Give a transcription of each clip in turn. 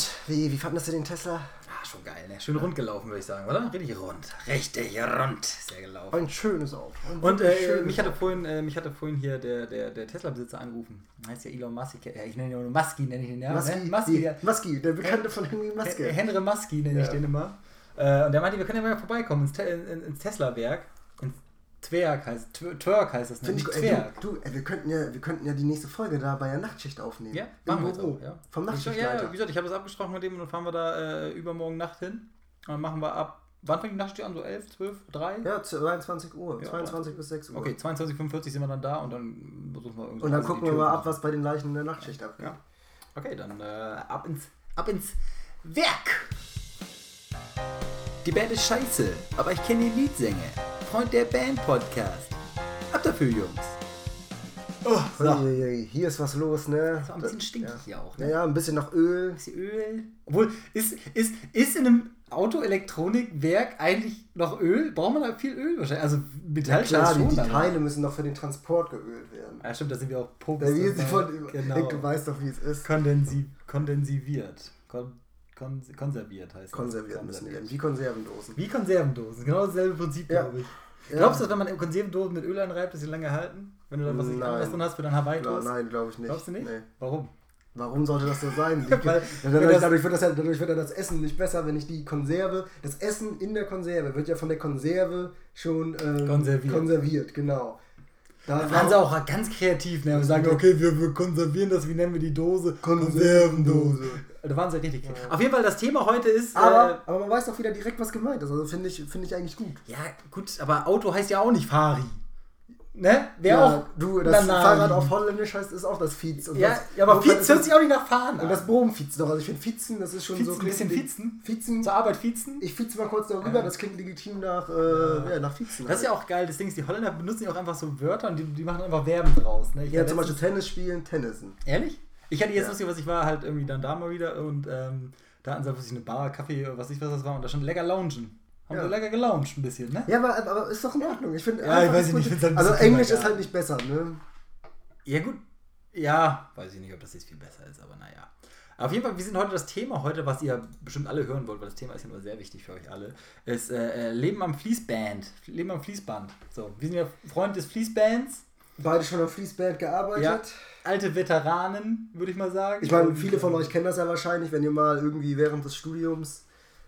Und wie, wie fandest du den Tesla? Ah, schon geil, ne? Schön rund gelaufen, würde ich sagen, oder? Richtig rund. Richtig rund der gelaufen. Ein schönes Auto. Ein Und äh, schönes mich, hatte vorhin, äh, mich hatte vorhin hier der, der, der Tesla-Besitzer angerufen. Heißt ja Elon Musk. Ja, ich nenne ihn nur Musky, nenne ich ihn ja. Musky, ne? Musky, ja. Musky, der Bekannte von Henry Muske. Hen- Henry Musky nenne ich Ja. den immer. Äh, und der meinte, wir können ja mal vorbeikommen ins, Te in, in, ins Tesla-Werk. Twerk heißt, Twer- Twerk heißt das, Finde nicht ich, ey, Twerk. du, du ey, wir, könnten ja, wir könnten ja die nächste Folge da bei der Nachtschicht aufnehmen. Ja, Im machen wir jetzt Büro. auch, ja. Vom Nachtschichtleiter. Ja, ja, wie gesagt, ich habe das abgesprochen mit dem und dann fahren wir da äh, übermorgen Nacht hin. Und dann machen wir ab, wann fängt die Nachtschicht an? So 11, 12, 3? Ja, 22 Uhr. Ja, 22 bis 6 Uhr. Okay, 22.45 sind wir dann da und dann besuchen wir irgendwie. Und dann gucken wir mal ab, was bei den Leichen in der Nachtschicht abgeht. Ja. Okay, dann äh, ab, ins, ab ins Werk! Die Band ist scheiße, aber ich kenne die Liedsänger. Freund der Band Podcast. Ab dafür, Jungs. Oh, so. Hier ist was los, ne? War ein bisschen stinkig ja. hier auch, Ja, ne? ja, ein bisschen nach Öl. Bisschen Öl. Obwohl, ist, ist, ist in einem Autoelektronikwerk eigentlich noch Öl? Braucht man da viel Öl wahrscheinlich? Also Metall Klar, die, schon, die aber- Teile müssen noch für den Transport geölt werden. Ja, stimmt, da sind wir auch Ja, Popes. wie dabei. sie von, genau. Du weißt doch, wie es ist. Kondensi kondensiviert. Kon kon konserviert heißt das. Konserviert müssen die werden. Wie Konservendosen. Wie Konservendosen. Genau dasselbe Prinzip, Ja. glaube ich. Ja. Glaubst du, dass wenn man Konservendosen mit Öl einreibt, dass sie lange halten? Wenn du dann was Nein. anderes drin hast für dein Hawaii Klar, nein, glaube ich nicht. Glaubst du nicht? Nee. Warum? Warum sollte das so sein? Die, Weil- dadurch, das- dadurch, wird das ja, dadurch wird ja das Essen nicht besser, wenn ich die Konserve, das Essen in der Konserve wird ja von der Konserve schon ähm, Konserviert. konserviert, genau. Da Da waren sie auch ganz kreativ, ne? Und sagen, okay, wir, wir konservieren das, wie nennen wir die Dose? Konservendose. Da waren sie richtig kreativ. Auf jeden Fall, das Thema heute ist. Aber, äh, aber man weiß doch wieder direkt, was gemeint ist. Also finde ich, finde ich eigentlich gut. ja, gut, aber Auto heißt ja auch nicht Fari. Ne? Wer ja, auch. du, das Nanani. Fahrrad auf Holländisch heißt ist auch das Fietz. Und Ja, das, ja, aber Fietz hört sich auch nicht nach Fahren Und das Bohmfietz doch. Also ich finde Fietzen, das ist schon Fietzen, so ein bisschen Fietzen? Fietzen. Zur Arbeit Fietzen? Ich fietze mal kurz darüber, Ja. das klingt legitim nach, äh, ja. nach Fietzen. Das ist ja halt. auch geil. Das Ding ist, die Holländer benutzen ja auch einfach so Wörter und die, die machen einfach Verben draus. Ne? Ja, zum Beispiel Tennis spielen, Tennisen. Ehrlich? Ich hatte jetzt Ja. lustig, was ich war, halt irgendwie dann da mal wieder und ähm, da hatten sie was ich eine Bar, Kaffee, was ich was das war und da stand lecker loungen. Haben Ja. sie lecker gelauncht ein bisschen, ne? Ja, aber, aber ist doch in Ordnung. Ich finde, Ja, ich weiß nicht, ich halt Also Englisch ist halt nicht besser, ne? Ja, gut. Ja, weiß ich nicht, ob das jetzt viel besser ist, aber naja. Auf jeden Fall, wir sind heute das Thema heute, was ihr bestimmt alle hören wollt, weil das Thema ist ja nur sehr wichtig für euch alle, ist äh, äh, Leben am Fließband. Leben am Fließband. So, wir sind ja Freund des Fließbands, Beide schon auf Fließband gearbeitet. Ja. alte Veteranen, würde ich mal sagen. Ich meine, viele von äh, euch kennen das ja wahrscheinlich, wenn ihr mal irgendwie während des Studiums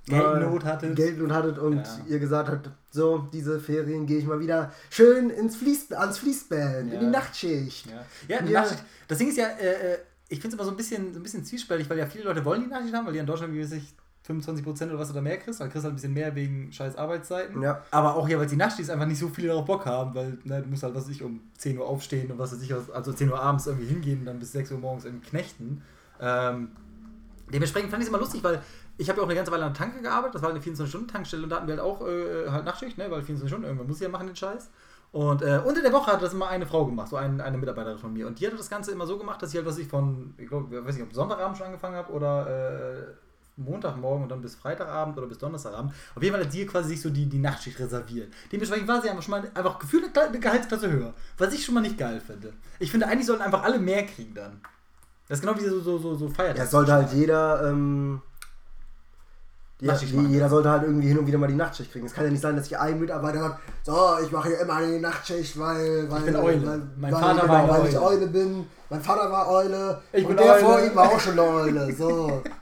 Geldnot hattet. Geldnot hattet und Ja. ihr gesagt habt, so, diese Ferien gehe ich mal wieder schön ins Fließ, ans Fließband, Ja. in die Nachtschicht. Ja, ja. Nachtschicht. Das Ding ist ja, äh, äh, ich finde es immer so ein bisschen, so ein bisschen zwiespältig, weil ja viele Leute wollen die Nachtschicht haben, weil die in Deutschland, wie weiß ich, 25% oder was oder mehr kriegst. Dann kriegst du halt ein bisschen mehr wegen scheiß Arbeitszeiten. Ja. Aber auch ja, weil die Nachtschicht einfach nicht so viele darauf Bock haben, weil ne, du musst halt, was weiß ich, um 10 Uhr aufstehen und was weiß ich, also 10 Uhr abends irgendwie hingehen und dann bis 6 Uhr morgens irgendwie knechten. Ähm, dementsprechend fand ich es immer lustig, weil ich habe ja auch eine ganze Weile an der Tanke gearbeitet, das war eine 24-Stunden-Tankstelle und da hatten wir halt auch äh, halt Nachtschicht, ne, weil 24 Stunden, irgendwann muss ich ja machen den Scheiß. Und äh, unter der Woche hat das immer eine Frau gemacht, so ein, eine Mitarbeiterin von mir. Und die hatte das Ganze immer so gemacht, dass ich halt, was ich von, ich glaube, weiß nicht, ob Sonntagabend schon angefangen habe oder äh, Montagmorgen und dann bis Freitagabend oder bis Donnerstagabend. Auf jeden Fall hat die quasi sich so die, die Nachtschicht reserviert. Dementsprechend war sie einfach schon mal einfach gefühlt eine Gehaltsklasse höher. Was ich schon mal nicht geil finde. Ich finde, eigentlich sollten einfach alle mehr kriegen dann. Das ist genau wie so, so, so, so Feiertag. Ja, sollte halt jeder, ähm, ja, jeder sollte halt irgendwie hin und wieder mal die Nachtschicht kriegen. Es kann ja nicht sein, dass sich ein Mitarbeiter sagt, so, ich mache hier immer die Nachtschicht, weil, weil, bin Eule. weil, Mein weil, Vater genau, war eine weil ich Eule. Eule bin. Mein Vater war Eule Ich und bin der Eule. vor ihm war auch schon eine Eule. So.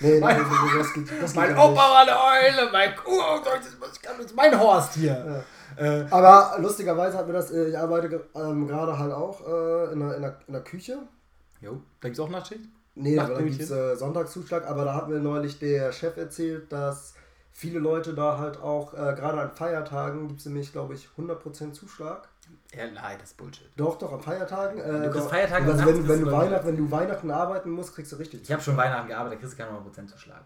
Nee, nee, Mein- nee, nee, das geht, das geht Mein ja Opa war eine Eule, mein das ist mein Horst hier. Äh, Aber lustigerweise hat mir das, äh, ich arbeite ähm, gerade halt auch äh, in, der, in, der, in der Küche. jo, da gibt es auch Nachtschicht? Nee, aber da gibt es äh, Sonntagszuschlag, aber da hat mir neulich der Chef erzählt, dass viele Leute da halt auch, äh, gerade an Feiertagen, gibt es nämlich, glaube ich, 100% Zuschlag. Ja, nein, das ist Bullshit. Doch, doch, an Feiertagen. Äh, Du kriegst Feiertage also wenn, wenn, du Weihnachten, wenn du Weihnachten arbeiten musst, kriegst du richtig Ich habe schon Weihnachten gearbeitet, da kriegst du keinen 100% Zuschlag.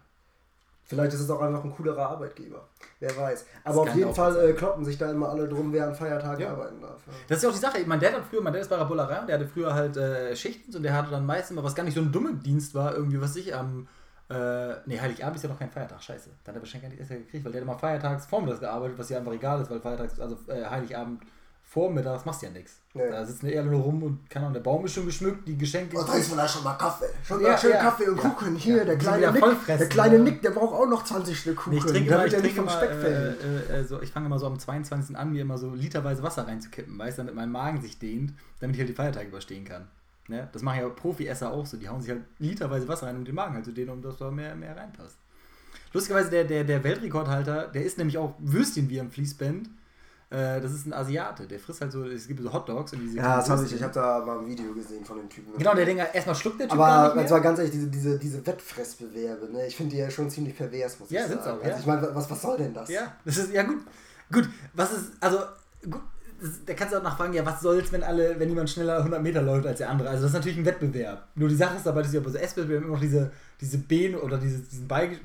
Vielleicht ist es auch einfach ein coolerer Arbeitgeber. Wer weiß. Aber auf jeden Fall äh, kloppen sich da immer alle drum, wer an Feiertagen Ja. arbeiten darf. Ja. Das ist ja auch die Sache. Meine, der hat früher, mein Dad ist bei der Bullerei und der hatte früher halt äh, Schichten und der hatte dann meistens immer, was gar nicht so ein dummer Dienst war, irgendwie, was ich am. Äh, nee, Heiligabend ist ja noch kein Feiertag, scheiße. Dann hat er wahrscheinlich gar nicht erst gekriegt, weil der hat immer feiertags vormittags gearbeitet, was ja einfach egal ist, weil Feiertags, also äh, Heiligabend vormittags machst du ja nichts. Nee. Da sitzen eher nur rum und kann auch der Baum ist schon geschmückt, die Geschenke. Oh, trinkst du da schon mal Kaffee? Schon ja, mal schön ja, Kaffee und ja, Kuchen. Hier, der, kleine Nick, der kleine Nick, der braucht auch noch 20 Stück Kuchen. Nee, ich trinke, damit ich, trinke vom Speck äh, äh, so, ich fange immer so am 22. an, mir immer so literweise Wasser reinzukippen, weißt du, damit mein Magen sich dehnt, damit ich halt die Feiertage überstehen kann. Ne? Das machen ja Profi-Esser auch so. Die hauen sich halt literweise Wasser rein, um den Magen halt zu dehnen, um dass da mehr, mehr reinpasst. Lustigerweise, der, der, der Weltrekordhalter, der isst nämlich auch Würstchen wie am Fließband. Äh, das ist ein Asiate, der frisst halt so, es gibt so Hotdogs und diese. Ja, das habe ich, ich habe da mal ein Video gesehen von dem Typen. Genau, der Dinger, erstmal schluckt der Typ. Aber das war ganz ehrlich, diese, diese, diese Wettfressbewerbe, ne? ich finde die ja schon ziemlich pervers, muss ja, ich sagen. Auch, ja, also ich meine, was, was soll denn das? Ja, das ist, ja gut. Gut, was ist, also, gut, da kannst du auch nachfragen, ja, was soll's, wenn alle, wenn jemand schneller 100 Meter läuft als der andere? Also das ist natürlich ein Wettbewerb. Nur die Sache ist dabei, dass du bei so Esswettbewerben immer noch diese, diese Beine oder diese, diesen, Beigesch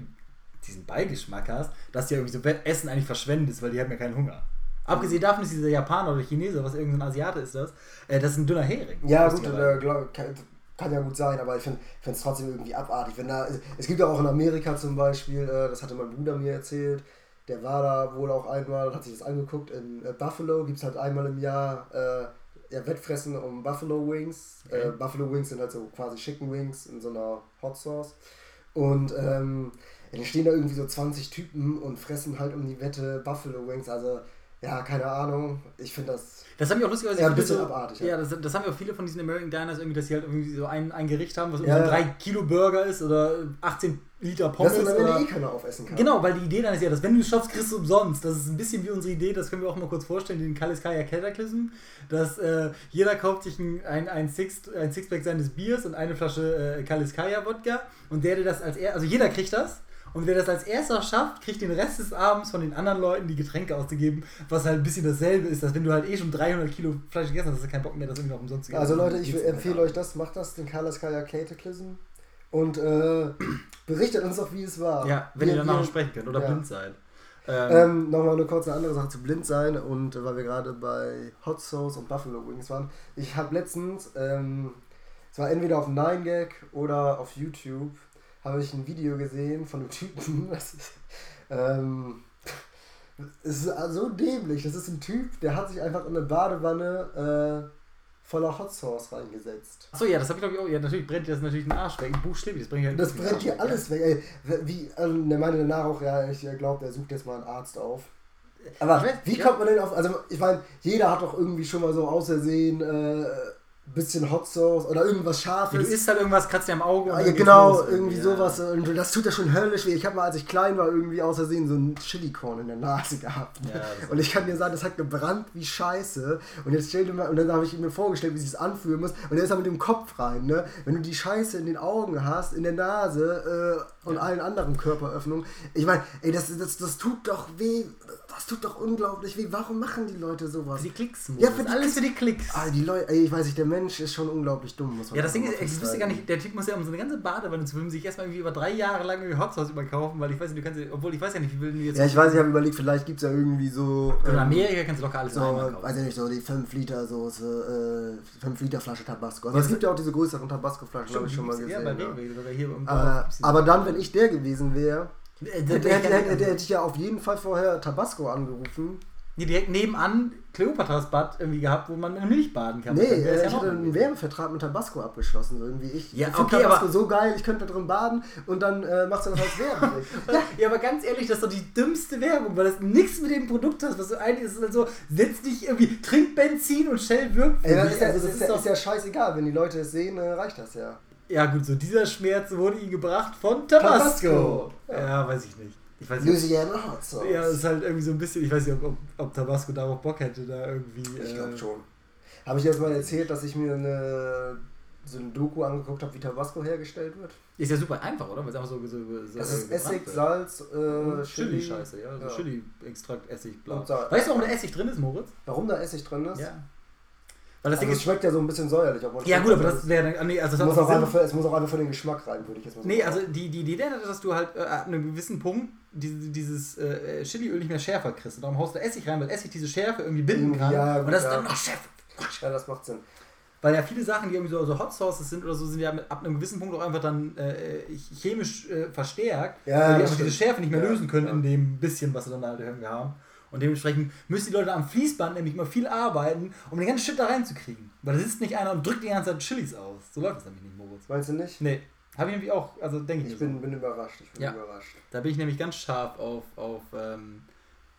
diesen Beigeschmack hast, dass du ja irgendwie so Essen eigentlich verschwendest, weil die haben ja keinen Hunger. Abgesehen davon ist dieser Japaner oder Chinese, was irgendein Asiate ist das, äh, das ist ein dünner Hering. Ja, gut, äh, glaub, kann, kann, ja gut sein, aber ich finde es trotzdem irgendwie abartig. Wenn da, es gibt ja auch in Amerika zum Beispiel, äh, das hatte mein Bruder mir erzählt, der war da wohl auch einmal und hat sich das angeguckt. In äh, Buffalo gibt es halt einmal im Jahr äh, ja, Wettfressen um Buffalo Wings. Okay. Äh, Buffalo Wings sind halt so quasi Chicken Wings in so einer Hot Sauce. Und ähm, dann stehen da irgendwie so 20 Typen und fressen halt um die Wette Buffalo Wings. Also ja, keine Ahnung. Ich finde das. Das haben wir auch lustigerweise. Ja, ein bisschen so, abartig. Ja, ja das, das, haben wir auch viele von diesen American Diners irgendwie, dass sie halt irgendwie so ein, ein Gericht haben, was ja, so ein 3-Kilo-Burger ist oder 18 Liter Pommes. Das ist dann eh keiner aufessen kann. Genau, weil die Idee dann ist ja, dass wenn du es schaffst, kriegst du umsonst. Das ist ein bisschen wie unsere Idee, das können wir auch mal kurz vorstellen, den Kaliskaya Cataclysm, dass äh, jeder kauft sich ein, ein, ein, Six, ein Sixpack seines Biers und eine Flasche äh, Kaliskaya Wodka und der, der das als er, also jeder kriegt das und wer das als erster schafft, kriegt den Rest des Abends von den anderen Leuten die Getränke auszugeben, was halt ein bisschen dasselbe ist, dass wenn du halt eh schon 300 Kilo Fleisch gegessen hast, hast du keinen Bock mehr, das irgendwie noch umsonst zu geben. Also Leute, ich empfehle euch das, macht das, den Carlos Kaya Cataclysm und äh, berichtet uns doch, wie es war. Ja, wenn wir, ihr danach noch sprechen könnt oder ja. blind seid. Ähm, ähm, Nochmal eine kurze andere Sache zu blind sein und äh, weil wir gerade bei Hot Sauce und Buffalo Wings waren. Ich habe letztens, ähm, es war entweder auf 9gag oder auf YouTube, habe ich ein Video gesehen von einem Typen, das ist, ähm, es ist so dämlich. Das ist ein Typ, der hat sich einfach in eine Badewanne äh, voller Hot Sauce reingesetzt. Achso, ja, das habe ich glaube ich auch. Ja, natürlich brennt dir das natürlich den Arsch weg. Buchstäblich, das brennt ja Das brennt dir alles weg. Ey, wie, also, der meinte danach auch, ja, ich glaube, der sucht jetzt mal einen Arzt auf. Aber wie kommt man denn auf. Also, ich meine, jeder hat doch irgendwie schon mal so außersehen. Äh, bisschen Hot Sauce oder irgendwas Scharfes. du isst halt irgendwas, kratzt dir am Auge. Ja, genau, irgendwie ja. sowas. Und das tut ja schon höllisch weh. Ich habe mal, als ich klein war, irgendwie aus Versehen so ein Chili-Korn in der Nase gehabt. Ne? Ja, und ich kann dir sagen, das hat gebrannt wie Scheiße. Und jetzt stell dir mal, und dann habe ich mir vorgestellt, wie sich das anfühlen muss. Und er ist da mit dem Kopf rein, ne? Wenn du die Scheiße in den Augen hast, in der Nase äh, und allen anderen Körperöffnungen. Ich meine, ey, das, das, das tut doch weh das tut doch unglaublich weh. Warum machen die Leute sowas? Für die Klicks. Ja, für alles für die Klicks. Ah, die Leute, ich weiß nicht, der Mensch ist schon unglaublich dumm. Muss man ja, das Ding ist, ich wusste gar nicht, der Typ muss ja um so eine ganze Badewanne zu filmen, sich erstmal irgendwie über drei Jahre lang irgendwie Hot Sauce überkaufen, weil ich weiß nicht, du kannst, obwohl ich weiß ja nicht, wie will jetzt. Ja, ich weiß, ich habe überlegt, vielleicht gibt es ja irgendwie so. In ähm, Amerika kannst du locker alles so, weiß ich nicht, so die 5 Liter Soße, äh, 5 Liter Flasche Tabasco. Also es gibt ja auch diese größeren Tabasco-Flaschen, habe ich schon mal gesehen. Ja, bei Rewe, sogar hier im äh, Aber dann, wenn ich der gewesen wäre, äh, der, hätte ich ja auf jeden Fall vorher Tabasco angerufen. Nee, direkt nebenan Kleopatras Bad irgendwie gehabt, wo man mit Milch baden kann. Nee, äh, ich ja hatte einen Wärmevertrag mit Tabasco abgeschlossen. So irgendwie. Ich ja, okay, Tabasco so geil, ich könnte da drin baden und dann äh, machst du das als Werbung. ja. ja, aber ganz ehrlich, das ist doch die dümmste Werbung, weil das nichts mit dem Produkt hat. Was du eigentlich ist halt so, setz dich irgendwie, trink Benzin und Shell wirkt. Ja, das, ist, also, das ist, ja, ist ja scheißegal, wenn die Leute es sehen, äh, reicht das ja. Ja, gut, so dieser Schmerz wurde ihm gebracht von Tabasco. Tabasco. Ja, weiß ich nicht. Ich weiß nicht, Louisiana Hot Sauce. Ja, das ist halt irgendwie so ein bisschen, ich weiß nicht, ob, ob Tabasco darauf Bock hätte, da irgendwie. Ich glaube äh, schon. Habe ich jetzt mal erzählt, dass ich mir eine, so ein Doku angeguckt habe, wie Tabasco hergestellt wird? Ist ja super einfach, oder? Weil es einfach so. so, so das ist Essig, wird. Salz, äh, Chili. Chili-Scheiße, ja. Also ja. Chili-Extrakt, Essig, bla. Weißt du, warum da Essig drin ist, Moritz? Warum da Essig drin ist? Ja. Weil das also es schmeckt ja so ein bisschen säuerlich. ja gut, aber das wäre dann... Nee, also das muss auch einfach für, es muss auch einfach für den Geschmack rein, würde ich jetzt mal sagen. Nee, also die, die Idee ist, dass du halt äh, ab einem gewissen Punkt diese, dieses äh, Chiliöl nicht mehr schärfer kriegst. Und darum haust du Essig rein, weil Essig diese Schärfe irgendwie binden kann. Ja, gut, und das ja. ist dann noch schärfer. Ja, das macht Sinn. Weil ja viele Sachen, die irgendwie so, so Hot Sauces sind oder so, sind ja ab einem gewissen Punkt auch einfach dann äh, chemisch äh, verstärkt, ja, weil die einfach diese Schärfe nicht mehr ja, lösen können in dem bisschen, was sie dann halt irgendwie haben. Und dementsprechend müssen die Leute am Fließband nämlich mal viel arbeiten, um den ganzen Shit da reinzukriegen. Weil da sitzt nicht einer und drückt die ganze Zeit Chilis aus. So läuft das nämlich nicht, Moritz. Meinst du nicht? Nee. Habe ich nämlich auch, also denke ich Ich bin, so. bin überrascht. Ich bin Ja. überrascht. Da bin ich nämlich ganz scharf auf, auf, ähm,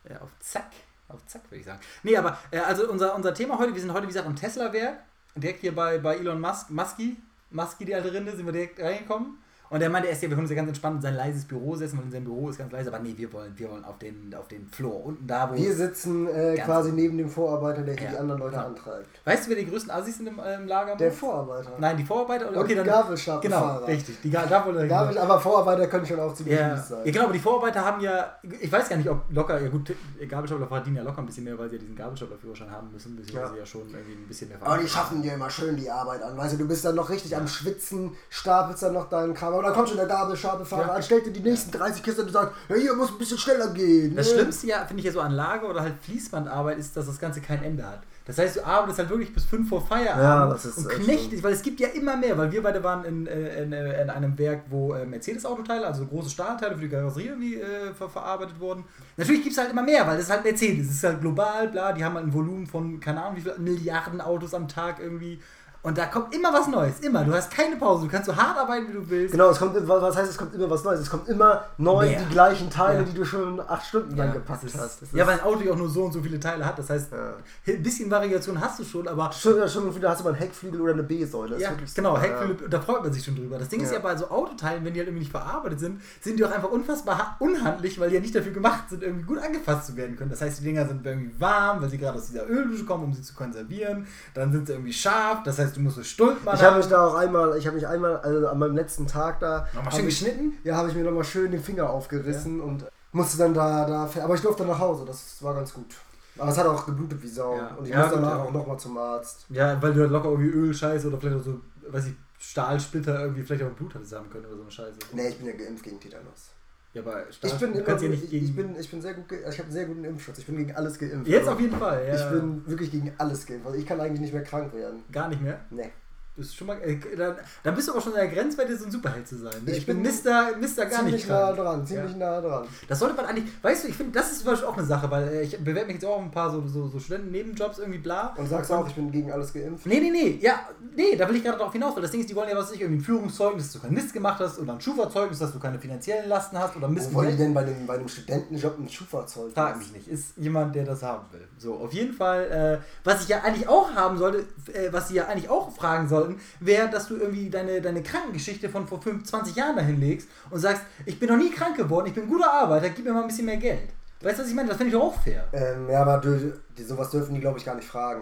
ja, auf Zack. Auf Zack, würde ich sagen. Nee, aber äh, also unser, unser Thema heute, wir sind heute, wie gesagt, am Tesla-Werk. Direkt hier bei, bei Elon Musk, Musky, Musky, die alte Rinde, sind wir direkt reingekommen. Und er meinte erst, ja, wir können uns ja ganz entspannt in sein leises Büro setzen, weil in seinem Büro ist ganz leise. Aber nee, wir wollen, wir wollen auf den, auf den Floor. Unten da, wo. Wir sitzen äh, quasi neben dem Vorarbeiter, der hier Ja. die anderen Leute Ja. antreibt. weißt du, wer die größten Assis sind im, äh, im Lager? Der? Vorarbeiter. Nein, die Vorarbeiter? Und Okay, die. Gabelstapelfahrer. Genau, richtig. Die Ga- Gabel, aber Vorarbeiter können schon auch ziemlich Ja, sein. ja, genau, aber die Vorarbeiter haben ja, ich weiß gar nicht, ob locker, ja gut, Gabelstapler verdienen ja locker ein bisschen mehr, weil sie ja diesen Gabelstaplerführerschein haben müssen, beziehungsweise ja. Ja. schon irgendwie ein bisschen mehr Aber die schaffen dir immer schön die Arbeit an. Weißt du, du bist dann noch richtig am Schwitzen, stapelst dann noch deinen Kram. Dann kommt schon der Gabelstapelfahrer Ja. stellt dir die nächsten 30 Kisten und sagt, ja, hier muss ein bisschen schneller gehen. Das ne? Schlimmste ja, finde ich ja so an Lager oder halt Fließbandarbeit ist, dass das Ganze kein Ende hat. Das heißt, du arbeitest halt wirklich bis 5 vor Feierabend Ja, das ist und echt knechtest, weil es gibt ja immer mehr, weil wir beide waren in, äh, in, äh, in einem Werk, wo äh, Mercedes-Autoteile, also große Stahlteile für die Karosserie irgendwie äh, ver verarbeitet wurden. Natürlich gibt es halt immer mehr, weil das ist halt Mercedes, es ist halt global, bla, die haben halt ein Volumen von, keine Ahnung, wie viele Milliarden Autos am Tag irgendwie. Und da kommt immer was Neues, immer. Du hast keine Pause, du kannst so hart arbeiten, wie du willst. Genau, es kommt, was heißt, es kommt immer was Neues. Es kommt immer neu Mehr. die gleichen Teile, Ja. die du schon acht Stunden lang Ja, gepackt ist, hast. Das ja, weil ein Auto ja auch nur so und so viele Teile hat. Das heißt, Ja. ein bisschen Variation hast du schon, aber Schon, ja, schon wieder hast du mal einen Heckflügel oder eine B-Säule. Ja, genau, super, Heckflügel, da freut man sich schon drüber. Das Ding ist ja bei so Autoteilen, wenn die halt irgendwie nicht verarbeitet sind, sind die auch einfach unfassbar ha- unhandlich, weil die ja nicht dafür gemacht sind, irgendwie gut angefasst zu werden können. Das heißt, die Dinger sind irgendwie warm, weil sie gerade aus dieser Öldusche kommen, um sie zu konservieren. Dann sind sie irgendwie scharf, das heißt, du musst so Stulp machen. Ich habe mich da auch einmal, ich habe mich einmal, also an meinem letzten Tag da. Nochmal schön ich, geschnitten? Ja, habe ich mir nochmal schön den Finger aufgerissen und musste dann da, da, aber ich durfte nach Hause, das war ganz gut. Aber es hat auch geblutet wie Sau Ja. und ich Ja, musste danach ja. auch nochmal zum Arzt. Ja, weil du halt locker irgendwie Ölscheiße oder vielleicht auch so, weiß ich, Stahlsplitter irgendwie vielleicht auch Blut haben können oder so eine Scheiße. Nee, ich bin ja geimpft gegen Tetanus. Ja, aber Stahl, Ich bin, immer, ja ich, nicht ich, gegen. bin, ich bin sehr gut, ge- ich habe einen sehr guten Impfschutz. Ich bin gegen alles geimpft. jetzt Also, auf jeden Fall, ja. Ich bin wirklich gegen alles geimpft. Also ich kann eigentlich nicht mehr krank werden. Gar nicht mehr. Nee. Das ist schon mal, äh, da, da bist du aber schon an der Grenzwerte, so ein Superheld zu sein. ne? Ich Ich, bin Mister, Mister gar ziemlich nicht nah dran, ziemlich nah dran. Das sollte man eigentlich, weißt du, ich finde, das ist zum Beispiel auch eine Sache, weil äh, ich bewerbe mich jetzt auch auf ein paar so, so, so Studenten-Nebenjobs irgendwie bla. Und sagst auch, ich bin gegen alles geimpft. Nee, nee, nee, ja, nee, da will ich gerade drauf hinaus, weil das Ding ist, die wollen ja, was ich, irgendwie ein Führungszeugnis, dass du keinen Mist gemacht hast oder ein Schufa-Zeugnis, dass du keine finanziellen Lasten hast oder Mist Wo wollen die denn bei dem, bei dem Studentenjob ein Schufa-Zeug? Frag mich nicht. Ist jemand, der das haben will. So, auf jeden Fall, äh, was ich ja eigentlich auch haben sollte, äh, was sie ja eigentlich auch fragen sollten, wäre, dass du irgendwie deine, deine Krankengeschichte von vor 25 Jahren dahin legst und sagst, ich bin noch nie krank geworden, ich bin ein guter Arbeiter, gib mir mal ein bisschen mehr Geld. Weißt du, was ich meine? Das finde ich doch auch fair. Ähm, ja, aber du, die, sowas dürfen die, glaube ich, gar nicht fragen.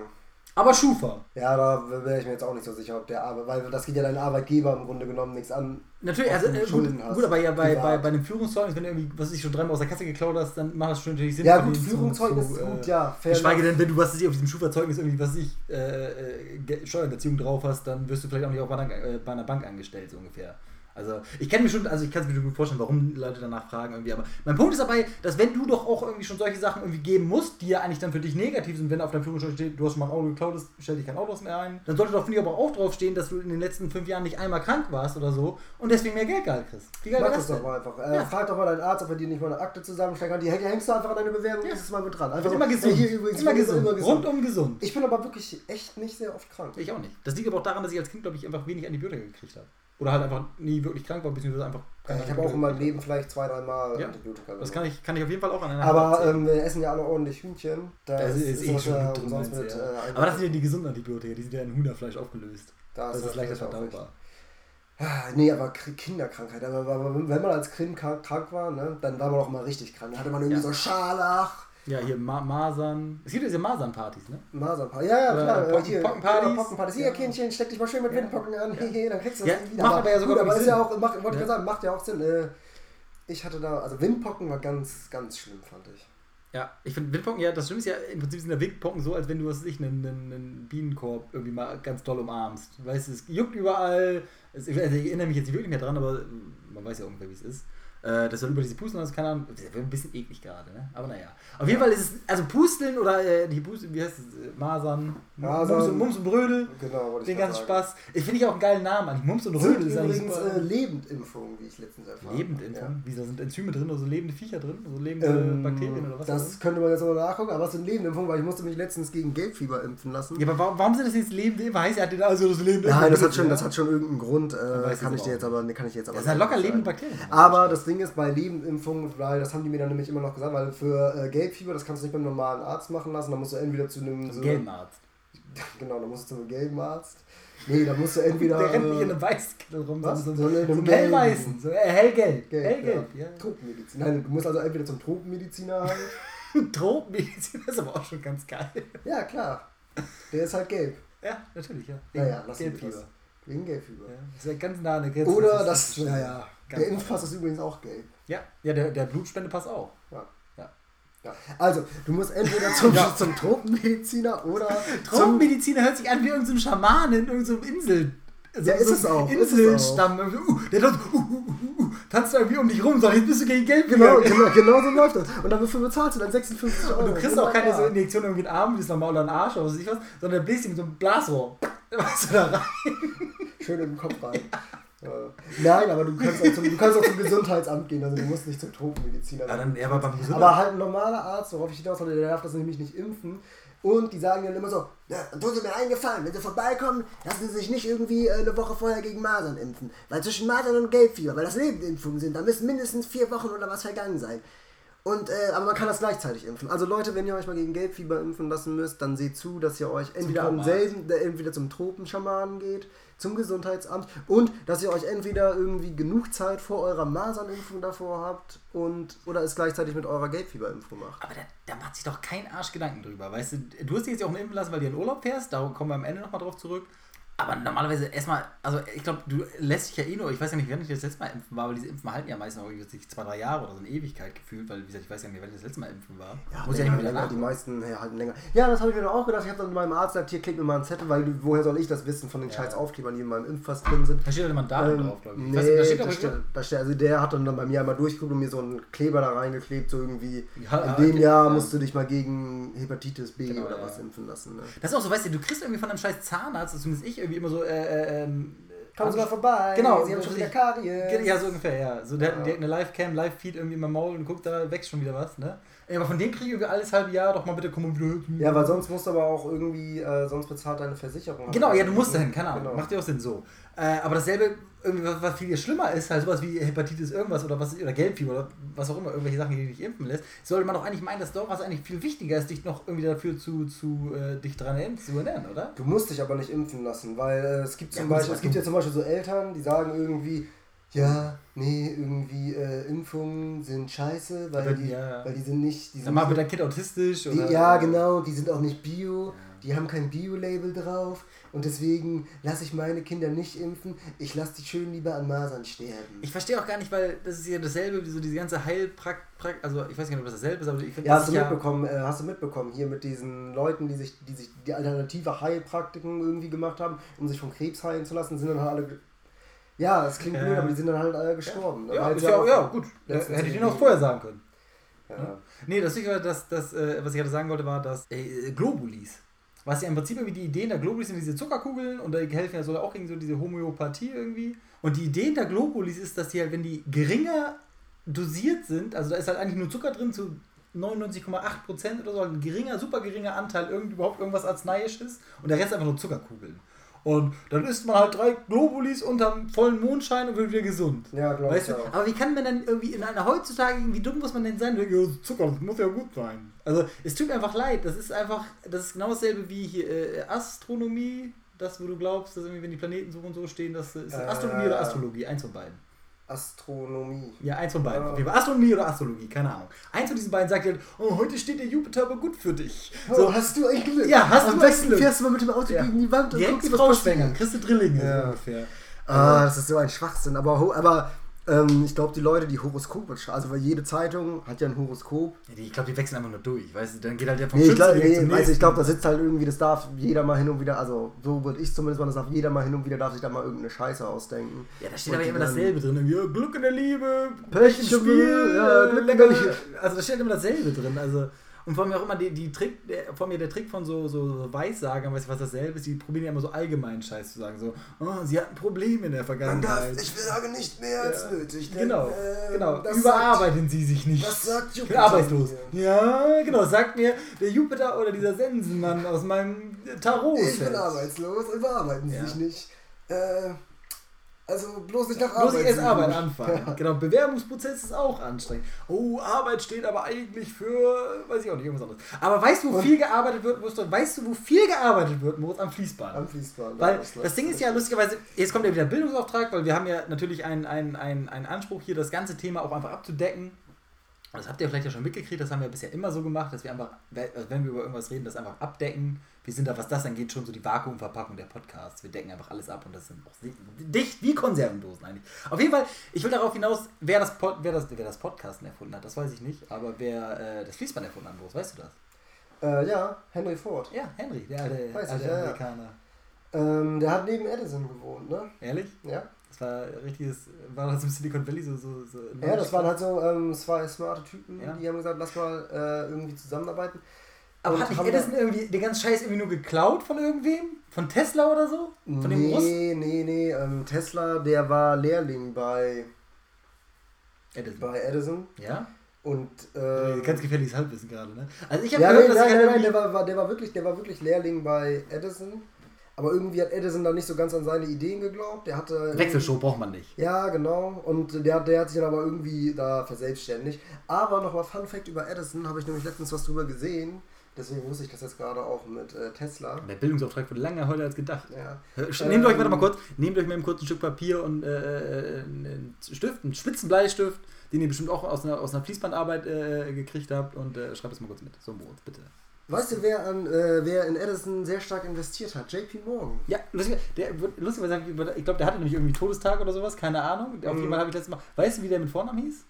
Aber Schufa. Ja, da wäre ich mir jetzt auch nicht so sicher, ob der Arbeit, weil das geht ja deinen Arbeitgeber im Grunde genommen nichts an. Natürlich, also äh, gut, gut, aber ja bei, bei, bei einem Führungszeugnis, wenn du irgendwie, was ich schon dreimal aus der Kasse geklaut hast, dann macht das schon natürlich Sinn. Ja, gut, Führungszeugnis ist äh, gut, ja, fair. Geschweige denn, wenn du was ich, auf diesem Schufa-Zeugnis irgendwie, was ich, äh, äh, Steuererziehung drauf hast, dann wirst du vielleicht auch nicht auch bei einer, äh, bei einer Bank angestellt, so ungefähr. Also ich kann mir schon, also ich kann es mir gut vorstellen, warum Leute danach fragen irgendwie, aber mein Punkt ist dabei, dass wenn du doch auch irgendwie schon solche Sachen irgendwie geben musst, die ja eigentlich dann für dich negativ sind, wenn auf deinem Führungsschein steht, du hast schon mal ein Auto geklaut, stell dich kein Auto mehr ein, dann sollte doch finde ich aber auch drauf stehen, dass du in den letzten fünf Jahren nicht einmal krank warst oder so und deswegen mehr Geld gehalten kriegst. Wie geil Mach das das doch mal einfach. Äh, Ja. Frag doch mal deinen Arzt, ob er dir nicht mal eine Akte zusammenstellen kann. Die häng- hängst du einfach an deine Bewerbung, Ja. ist es mal mit dran. Einfach so, immer ey, gesund. hier übrigens, immer, ich bin gesund. Rundum gesund. Ich bin aber wirklich echt nicht sehr oft krank. Ich auch nicht. Das liegt aber auch daran, dass ich als Kind, glaube ich, einfach wenig Antibiotika gekriegt habe. Oder halt einfach nie wirklich krank war, beziehungsweise einfach keine ich habe auch in meinem Leben vielleicht zwei, dreimal Ja. Antibiotika Das genommen. kann ich, kann ich auf jeden Fall auch an einer Aber ähm, wir essen ja alle ordentlich Hühnchen. Da Das ist, ist eh das schon ja gut drin, meinst du, mit, ja. äh, Aber das sind ja die gesunden Antibiotika, die sind ja in Hühnerfleisch aufgelöst. da Das ist leichter verdaubar. Ah, Nee, aber Kinderkrankheit. Aber, aber wenn man als Kind krank war, ne, dann war man auch immer richtig krank. Dann hatte man irgendwie Ja. so Scharlach, Ja, hier Ma Masern. Es gibt diese Masernpartys, ne? Masernparty. Ja, ja, klar. äh, Pocken- hier, Pockenpartys. genau, Pockenpartys. Hier, Ja. Kindchen, steck dich mal schön mit. Windpocken an. Ja. Hehe, dann kriegst du das Ja, wieder. macht aber ja sogar gut, aber wirklich ist ja Sinn. auch, macht, wollte ich sagen, macht ja auch Sinn. Äh, ich hatte da, also Windpocken war ganz, ganz schlimm, fand ich. Ja, ich finde Windpocken, ja, das Schlimme ist ja, im Prinzip sind der Windpocken so, als wenn du, was ich, einen, einen, einen Bienenkorb irgendwie mal ganz doll umarmst. Weißt du, es juckt überall. Es, also ich erinnere mich jetzt nicht wirklich mehr dran, aber man weiß ja ungefähr, wie es ist. Äh, das soll über diese Pusteln, das keine Ahnung, das wird ein bisschen eklig gerade, ne? Aber naja. Auf jeden Fall ist es, also Pusteln oder äh, die Pusteln, wie heißt es, äh, Masern, Masern. Mums, und, Mums und Brödel, Genau, den ganzen. Spaß. Ich finde ich auch einen geilen Namen eigentlich. Mums und Rödel ist eigentlich übrigens super. äh, Lebendimpfungen, wie ich letztens erfahren Lebendimpfung? Wie, da sind Enzyme drin oder so lebende Viecher drin? So lebende Ähm, Bakterien oder was? Das könnte man jetzt aber nachgucken, aber es sind Lebendimpfungen, weil ich musste mich letztens gegen Gelbfieber impfen lassen. ja, aber warum, warum sind das jetzt lebende Impfungen? Heißt, er hat den also das lebende Nein, das hat schon, ja? das hat schon irgendeinen Grund, äh, kann ich dir jetzt aber, kann ich jetzt aber Das sind ja locker lebende Bakterien. Aber das Ding ist bei Lebendimpfungen, weil das haben die mir dann nämlich immer noch gesagt, weil für äh, Gelbfieber, das kannst du nicht beim normalen Arzt machen lassen, da musst du entweder zu einem so gelben Arzt. Genau, da musst du zu einem gelben Arzt. Nee, da musst du entweder. Der rennt nicht in äh, einem Weißkittel rum, Was? sondern so, in so einem hellweißen. So, äh, hellgelb. Gelb, hellgelb, ja. Tropenmedizin. Nein, du musst also entweder zum Tropenmediziner halt. Tropenmedizin ist aber auch schon ganz geil. ja, klar. Der ist halt gelb. Ja, natürlich, ja. Naja, lass Gelbfieber. das. Wegen Gelbfieber. Ja, ist ja ganz nah an der Grenze. Oder ist- das, naja, ganz der Impfpass ist übrigens auch gelb. Ja, ja der, der Blutspendepass auch. Ja. Ja. Ja. Also, du musst entweder zum, Ja. zum Tropenmediziner oder. Tropenmediziner hört sich an wie irgendein so Schamanen in irgendeinem Insel. Ja, ist es auch, ist es Inselstamm. Uh, der tanzt, uh, uh, uh, uh, tanzt irgendwie um dich rum, sag jetzt bist du gegen Geld Genau, genau, genau so läuft das. Und dafür bezahlst du dann 56 Euro. Und du kriegst auch keine so. Injektion irgendwie in den Arm, wie es normal oder in den Arsch oder was weiß ich was, sondern bläst mit so einem Blasrohr. Weißt du da rein? Schön in den Kopf rein. Ja. Nein, aber du kannst, auch zum, du kannst auch zum Gesundheitsamt gehen, also du musst nicht zum Tropenmediziner. Ja, dann, ja, aber aber halt ein normaler Arzt, worauf ich hinaus wollte, der darf das nämlich nicht impfen. Und die sagen dann immer so, ja, dann tun Sie mir einen Gefallen, wenn Sie vorbeikommen, lassen Sie sich nicht irgendwie äh, eine Woche vorher gegen Masern impfen. Weil zwischen Masern und Gelbfieber, weil das Lebendimpfungen sind, da müssen mindestens vier Wochen oder was vergangen sein. Und, äh, aber man kann das gleichzeitig impfen. Also Leute, wenn ihr euch mal gegen Gelbfieber impfen lassen müsst, dann seht zu, dass ihr euch entweder am Tropenarzt. selben, äh, entweder zum Tropenschamanen geht, zum Gesundheitsamt und dass ihr euch entweder irgendwie genug Zeit vor eurer Masernimpfung davor habt und oder es gleichzeitig mit eurer Gelbfieberimpfung macht. Aber da, da macht sich doch kein Arsch Gedanken drüber. Weißt du, du hast dich jetzt ja auch impfen lassen, weil du in Urlaub fährst, da kommen wir am Ende nochmal drauf zurück. Aber normalerweise erstmal, also ich glaube, du lässt dich ja eh nur, ich weiß ja nicht, wann ich das letzte Mal impfen war, aber diese Impfen halten ja meistens auch irgendwie zwei, drei Jahre oder so eine Ewigkeit gefühlt, weil wie gesagt, ich weiß ja nicht, wann ich das letzte Mal impfen war. Muss ja länger, nicht mehr länger, die meisten ja, halten länger. Ja, das habe ich mir doch auch gedacht. Ich habe dann meinem Arzt gesagt, hier klick mir mal einen Zettel, weil du, woher soll ich das wissen von den Ja. scheiß Aufklebern, die in meinem Impfpass drin sind. Da steht immer ein Datum Ähm, drauf, glaube ich. nee, ich weiß nicht, da steht da steht, da steht, also der hat dann bei mir einmal durchgeguckt und mir so einen Kleber da reingeklebt, so irgendwie, Ja, in dem okay, Jahr ja. musst du dich mal gegen Hepatitis B Genau, oder ja. was impfen lassen. Ne? Das ist auch so, weißt du, du kriegst irgendwie von einem scheiß Zahnarzt, zumindest ich irgendwie immer so, äh, äh, ähm, Kommen Sie mal vorbei, Genau, Sie haben schon wieder Karies. Ja, so ungefähr, ja. So, der, Ja. der hat eine Live-Cam, Live-Feed irgendwie in meinem Maul und guckt, da wächst schon wieder was, ne? Aber von dem kriegen wir alles halbe Jahr doch mal bitte, komm wieder. Ja, weil sonst musst du aber auch irgendwie, äh, sonst bezahlt deine Versicherung. Genau, ja, du musst dahin, keine Ahnung. Genau. Macht ja auch Sinn so. Äh, aber dasselbe, irgendwie, was, was viel schlimmer ist, halt sowas wie Hepatitis irgendwas oder was oder Gelbfieber oder was auch immer, irgendwelche Sachen, die dich impfen lässt, sollte man doch eigentlich meinen, dass doch was eigentlich viel wichtiger ist, dich noch irgendwie dafür zu, zu äh, dich dran zu erinnern, oder? Du musst dich aber nicht impfen lassen, weil äh, es gibt Ja, zum gut, Beispiel, es gibt ja zum Beispiel so Eltern, die sagen irgendwie, ja, nee, irgendwie äh, Impfungen sind scheiße, weil die, ja. weil die sind nicht, die sind mal, nicht, wird dein Kind autistisch? die, Oder, ja genau, die sind auch nicht bio, die haben kein Bio-Label drauf und deswegen lasse ich meine Kinder nicht impfen, ich lasse die schön lieber an Masern sterben. Ich verstehe auch gar nicht, weil das ist ja dasselbe, wie so diese ganze Heilpraktik, also ich weiß nicht, ob das dasselbe ist, aber ich finde, Ja, das hast du ist mitbekommen, äh, hast du mitbekommen, hier mit diesen Leuten, die sich, die sich die alternative Heilpraktiken irgendwie gemacht haben, um sich vom Krebs heilen zu lassen, sind dann halt alle. Ja, das klingt Ja. blöd, aber die sind dann halt alle gestorben. Dann Ja, halt ja, auf- ja, gut. Äh, hätte ich in den auch vorher sagen können. Ja. Nee, das dass, dass äh, was ich gerade sagen wollte, war, dass äh, Globulis. Was ja im Prinzip irgendwie die Ideen der Globulis sind diese Zuckerkugeln und die helfen ja soll auch gegen so diese Homöopathie irgendwie. Und die Idee der Globulis ist, dass die halt, wenn die geringer dosiert sind, also da ist halt eigentlich nur Zucker drin zu 99,8% oder so, ein geringer, super geringer Anteil irgend, überhaupt irgendwas Arzneiisches und der Rest einfach nur Zuckerkugeln. Und dann isst man halt drei Globulis unterm vollen Mondschein und wird wieder gesund. Ja, glaube ich auch. aber wie kann man dann irgendwie in einer heutzutage, wie dumm muss man denn sein? Zucker, das muss ja gut sein. Also, es tut mir einfach leid. Das ist einfach, das ist genau dasselbe wie hier äh, Astronomie. Das, wo du glaubst, dass irgendwie, wenn die Planeten so und so stehen, das ist Äh, Astronomie oder Astrologie, eins von beiden. Astronomie. Ja, eins von beiden. Auf jeden Fall Astronomie oder Astrologie, keine Ahnung. Eins von diesen beiden sagt ja, oh, heute steht der Jupiter aber gut für dich. Oh, So, hast du ein Glück? Ja, hast Am du ein besten Glück. fährst du mal mit dem Auto Ja. gegen die Wand und direkt guckst, die was passiert. kriegst du Drillinge Ja. so ungefähr. Ah, das ist so ein Schwachsinn. Aber, aber Ähm, ich glaube, die Leute, die Horoskope schreiben, also weil jede Zeitung hat ja ein Horoskop. Ja, die, ich glaube, die wechseln einfach nur durch. Weißt du, dann geht halt der vom Nee, ich direkt nee, zum also ich glaube, da sitzt halt irgendwie, das darf jeder mal hin und wieder, also so würde ich zumindest mal, das darf jeder mal hin und wieder, darf sich da mal irgendeine Scheiße ausdenken. Ja, da steht Und aber immer dasselbe drin. Irgendwie, ja, Glück in der Liebe, Pech im Spiel, ja, Glück in der. Liebe. Also da steht immer dasselbe drin. Also, und vor mir auch immer die, die Trick, der, vor mir der Trick von so, so, so Weissagern, weißt du, was dasselbe ist, die probieren ja immer so allgemeinen Scheiß zu sagen. So, oh, sie hatten Probleme in der Vergangenheit. sage nicht mehr als nötig. Genau, äh, genau. Überarbeiten Sie sich nicht. das sagt Ich bin arbeitslos. Ja, genau. Sagt mir der Jupiter oder dieser Sensenmann aus meinem Tarot. Ich bin arbeitslos, überarbeiten Sie Ja. sich nicht. Äh, also bloß nicht nach Bloß nicht erst. Arbeit anfangen. Ja. Genau, Bewerbungsprozess ist auch anstrengend. Oh, Arbeit steht aber eigentlich für, weiß ich auch nicht, irgendwas anderes. Aber weißt du, wo Und- viel gearbeitet wird, Moritz? Weißt du, wo viel gearbeitet wird, Moritz? Am Fließband. Am Fließband. Weil das das Ding ist ja lustigerweise, jetzt kommt ja wieder Bildungsauftrag, weil wir haben ja natürlich einen, einen, einen, einen Anspruch hier, das ganze Thema auch einfach abzudecken. Das habt ihr vielleicht ja schon mitgekriegt, das haben wir bisher immer so gemacht, dass wir einfach, also wenn wir über irgendwas reden, das einfach abdecken. Wir sind da, was das angeht, schon so die Vakuumverpackung der Podcasts. Wir decken einfach alles ab und das sind auch dicht wie Konservendosen eigentlich. Auf jeden Fall, ich will darauf hinaus, wer das, Pod, wer das, wer das Podcasten erfunden hat, das weiß ich nicht, aber wer äh, das Fließband erfunden hat, Boris, weißt du das? Äh, ja, Henry Ford. Ja, Henry, der alte, Weiß ich, alte ja, ja. Amerikaner. Ähm, der hat neben Edison gewohnt, ne? Ehrlich? Ja. Das war richtiges, war das im Silicon Valley so, so, so Ja, das waren halt so ähm, zwei smarte Typen, Ja. die haben gesagt, lass mal äh, irgendwie zusammenarbeiten. Aber hat nicht Edison irgendwie den ganzen Scheiß irgendwie nur geklaut von irgendwem? Von Tesla oder so? Von dem Russen? nee, nee, nee, ähm, Tesla, der war Lehrling bei, Edison. bei Edison Ja? und Äh, ähm, Ganz gefährliches Halbwissen gerade, ne? Also ich habe ja, gehört, nee, dass nein, ich nein, halt nein, der war, der war wirklich, der war wirklich Lehrling bei Edison, aber irgendwie hat Edison dann nicht so ganz an seine Ideen geglaubt. Der hatte Wechselshow braucht man nicht. Ja, genau. Und der, der hat sich dann aber irgendwie da verselbstständigt. Aber nochmal Fun Fact über Edison, habe ich nämlich letztens was drüber gesehen. Deswegen wusste ich das jetzt gerade auch mit äh, Tesla. Der Bildungsauftrag wird länger heute als gedacht. Ja. Nehmt euch, warte mal Ähm, kurz, nehmt euch mal ein kurzes Stück Papier und äh, äh, einen Stift, einen Spitzenbleistift, den ihr bestimmt auch aus einer, aus einer Fließbandarbeit äh, gekriegt habt und äh, schreibt es mal kurz mit. So, Moritz, bitte. Weißt du, wer, an, äh, wer in Edison sehr stark investiert hat? JP Morgan. Ja, lustig, der, lustigerweise, ich glaube, der hatte nämlich irgendwie Todestag oder sowas, keine Ahnung. Auf jeden Mhm. Fall habe ich letztes Mal, weißt du, wie der mit Vornamen hieß?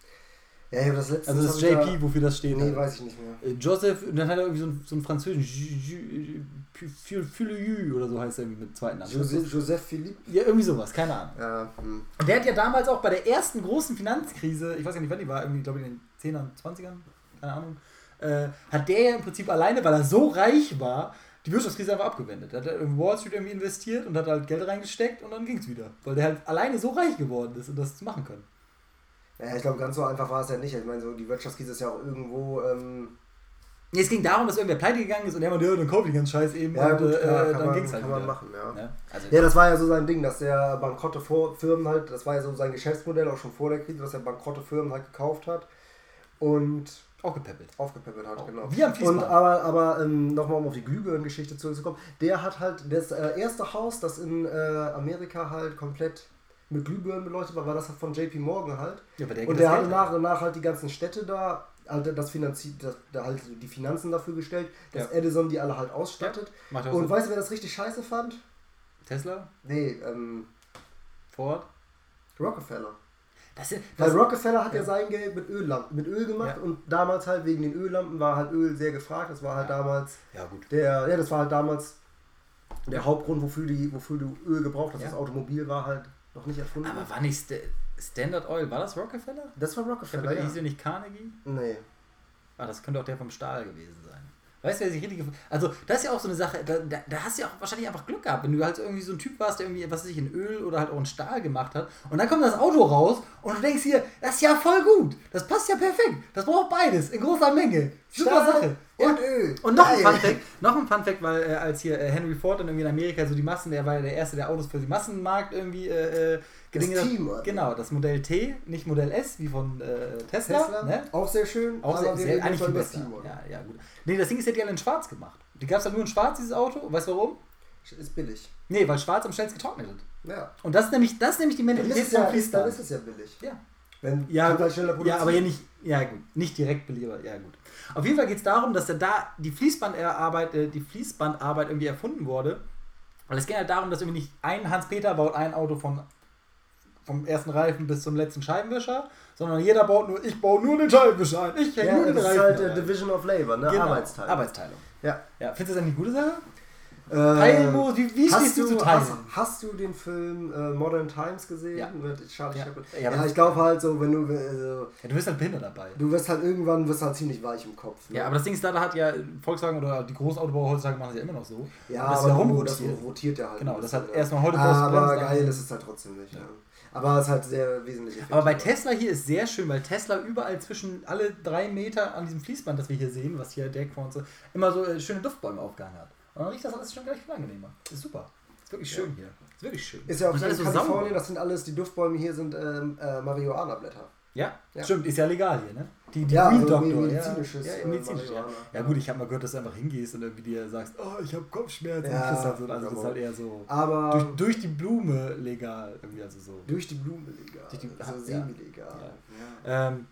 Ja, ich das letzte Also das JP, wofür das steht. Nee, halt. weiß ich nicht mehr. Äh, Joseph, und dann hat er irgendwie so einen, so einen französischen Filiu oder so heißt er irgendwie mit zweiten Namen. Joseph, Joseph Philippe. Ja, irgendwie sowas, keine Ahnung. Ja, hm. Und der hat ja damals auch bei der ersten großen Finanzkrise, ich weiß gar nicht, wann die war, irgendwie, glaube ich, in den 10ern, 20ern, keine Ahnung, äh, hat der ja im Prinzip alleine, weil er so reich war, die Wirtschaftskrise einfach abgewendet. Er hat in Wall Street irgendwie investiert und hat halt Geld reingesteckt und dann ging es wieder. Weil der halt alleine so reich geworden ist und das zu machen können. Ja ich glaube, ganz so einfach war es ja nicht. Ich meine, so die Wirtschaftskrise ist ja auch irgendwo. Ähm, Nee, es ging darum, dass irgendwer pleite gegangen ist und er meinte, ja, dann kauf ich den Scheiß eben ja, und gut, äh, klar, dann kann, man, ging es halt kann man machen, ja. Ja, also, Ja, das war ja so sein Ding, dass der bankrotte Firmen halt, das war ja so sein Geschäftsmodell auch schon vor der Krise, dass er bankrotte Firmen halt gekauft hat und auch gepäppelt. aufgepäppelt hat, genau. Wie am Fließband. Und aber, aber ähm, nochmal um auf die Glühbirnen-Geschichte zurückzukommen, der hat halt das äh, erste Haus, das in äh, Amerika halt komplett mit Glühbirnen beleuchtet war, war das von JP Morgan halt. Ja, der Und das der hat Geld danach, danach halt die ganzen Städte da, halt das finanziert, das, da halt die Finanzen dafür gestellt, dass Ja. Edison die alle halt ausstattet. Auch Und Sinn. weißt du, wer das richtig scheiße fand? Tesla? Nee, ähm, Ford? Rockefeller. Das, ist- Weil das, Rockefeller hat ja. ja. sein Geld mit Öllampen, mit Öl gemacht Ja. und damals halt wegen den Öllampen war halt Öl sehr gefragt. Das war halt damals ja, gut. der, ja, das war halt damals der Hauptgrund, wofür, die, wofür du Öl gebraucht hast. Ja. Das Automobil war halt noch nicht erfunden. Aber war nicht Sta Standard Oil, war das Rockefeller? das war Rockefeller, ja. hieß ja nicht Carnegie? Nee. Ah, das könnte auch der vom Stahl gewesen sein. Weißt du, wer sich richtig. Also, das ist ja auch so eine Sache, da, da, da hast du ja auch wahrscheinlich einfach Glück gehabt, wenn du halt irgendwie so ein Typ warst, der irgendwie, was weiß ich, in Öl oder halt auch in Stahl gemacht hat. Und dann kommt das Auto raus und du denkst dir, das ist ja voll gut. Das passt ja perfekt. Das braucht beides in großer Menge. Super Stahl Sache. Und Öl. Und noch ein Geil. Fun Fact, noch ein Fun Fact, weil äh, als hier äh, Henry Ford dann irgendwie in Amerika so die Massen, der war ja der erste, der Autos für den Massenmarkt irgendwie äh, äh, Das hat. Team, Alter. Genau, das Modell T, nicht Modell S, wie von äh, Tesla. Tesla, Ne? auch sehr schön. Auch sehr, sehr eigentlich viel besser. Team, oder? Ja, ja, gut. Nee, das Ding ist, hat die alle in schwarz gemacht. Die gab es dann nur in schwarz, dieses Auto. Weißt du warum? Ist billig. Nee, weil schwarz am schnellsten getrocknet wird. Ja. Und das ist nämlich, das ist nämlich die Mentalität ja, vom ist, dann Fließband. ist es ja billig. Ja. Wenn Ja, halt ja, aber ja nicht, ja gut, nicht direkt belieber, ja gut. Auf jeden Fall geht es darum, dass er da die Fließbandarbeit, äh, die Fließbandarbeit irgendwie erfunden wurde. Weil es geht halt darum, dass irgendwie nicht ein Hans-Peter baut ein Auto von vom ersten Reifen bis zum letzten Scheibenwischer, sondern jeder baut nur, ich baue nur den Scheibenwischer ein, ich hänge Ja, nur den das ist Reifen. halt ein. Division of Labor, ne? Genau, Arbeitsteilung. Arbeitsteilung. Ja. Ja, findest du das eigentlich eine gute Sache? Äh, Teilmodus, wie, wie stehst du du, zu Teilen? hast, hast du den Film äh, Modern Times gesehen? Ja. Mit Charlie Ja. Ja, Ja, ich glaube halt so, wenn du also, Ja, du bist halt behindert dabei. du wirst halt irgendwann wirst halt ziemlich weich im Kopf. Ne? Ja, aber das Ding ist, da hat ja Volkswagen oder die Großautobauer heutzutage machen das ja immer noch so. ja, das ist aber ja du- das rumrotiert. rotiert ja halt. Genau, das hat ja. erstmal heute Aber geil ist es halt trotzdem nicht. Ja. Ja. Aber es ist halt sehr wesentlich. Aber bei effektiver. Tesla hier ist sehr schön, weil Tesla überall zwischen alle drei Meter an diesem Fließband, das wir hier sehen, was hier vor uns ist, immer so äh, schöne Duftbäume aufgehangen hat. Und dann riecht das alles schon gleich viel angenehmer. Ist super. Ist wirklich schön hier. Ist wirklich schön. Ist ja auch Und hier alles in so Kalifornien, sauber. das sind alles, die Duftbäume hier sind ähm, äh, Marihuana-Blätter. Ja? Ja. stimmt, ist ja legal hier, ne? Die, die Ja, Green also Doctor, medizinisches, ja, ja, äh, medizinisch, ja. Ja gut, ich habe mal gehört, dass du einfach hingehst und irgendwie dir sagst, oh, ich habe Kopfschmerzen. Ja, kriegst halt so, also das ist halt eher so Aber durch, durch die Blume legal, irgendwie also so. durch die Blume legal. Durch die- also semi-legal. Ähm,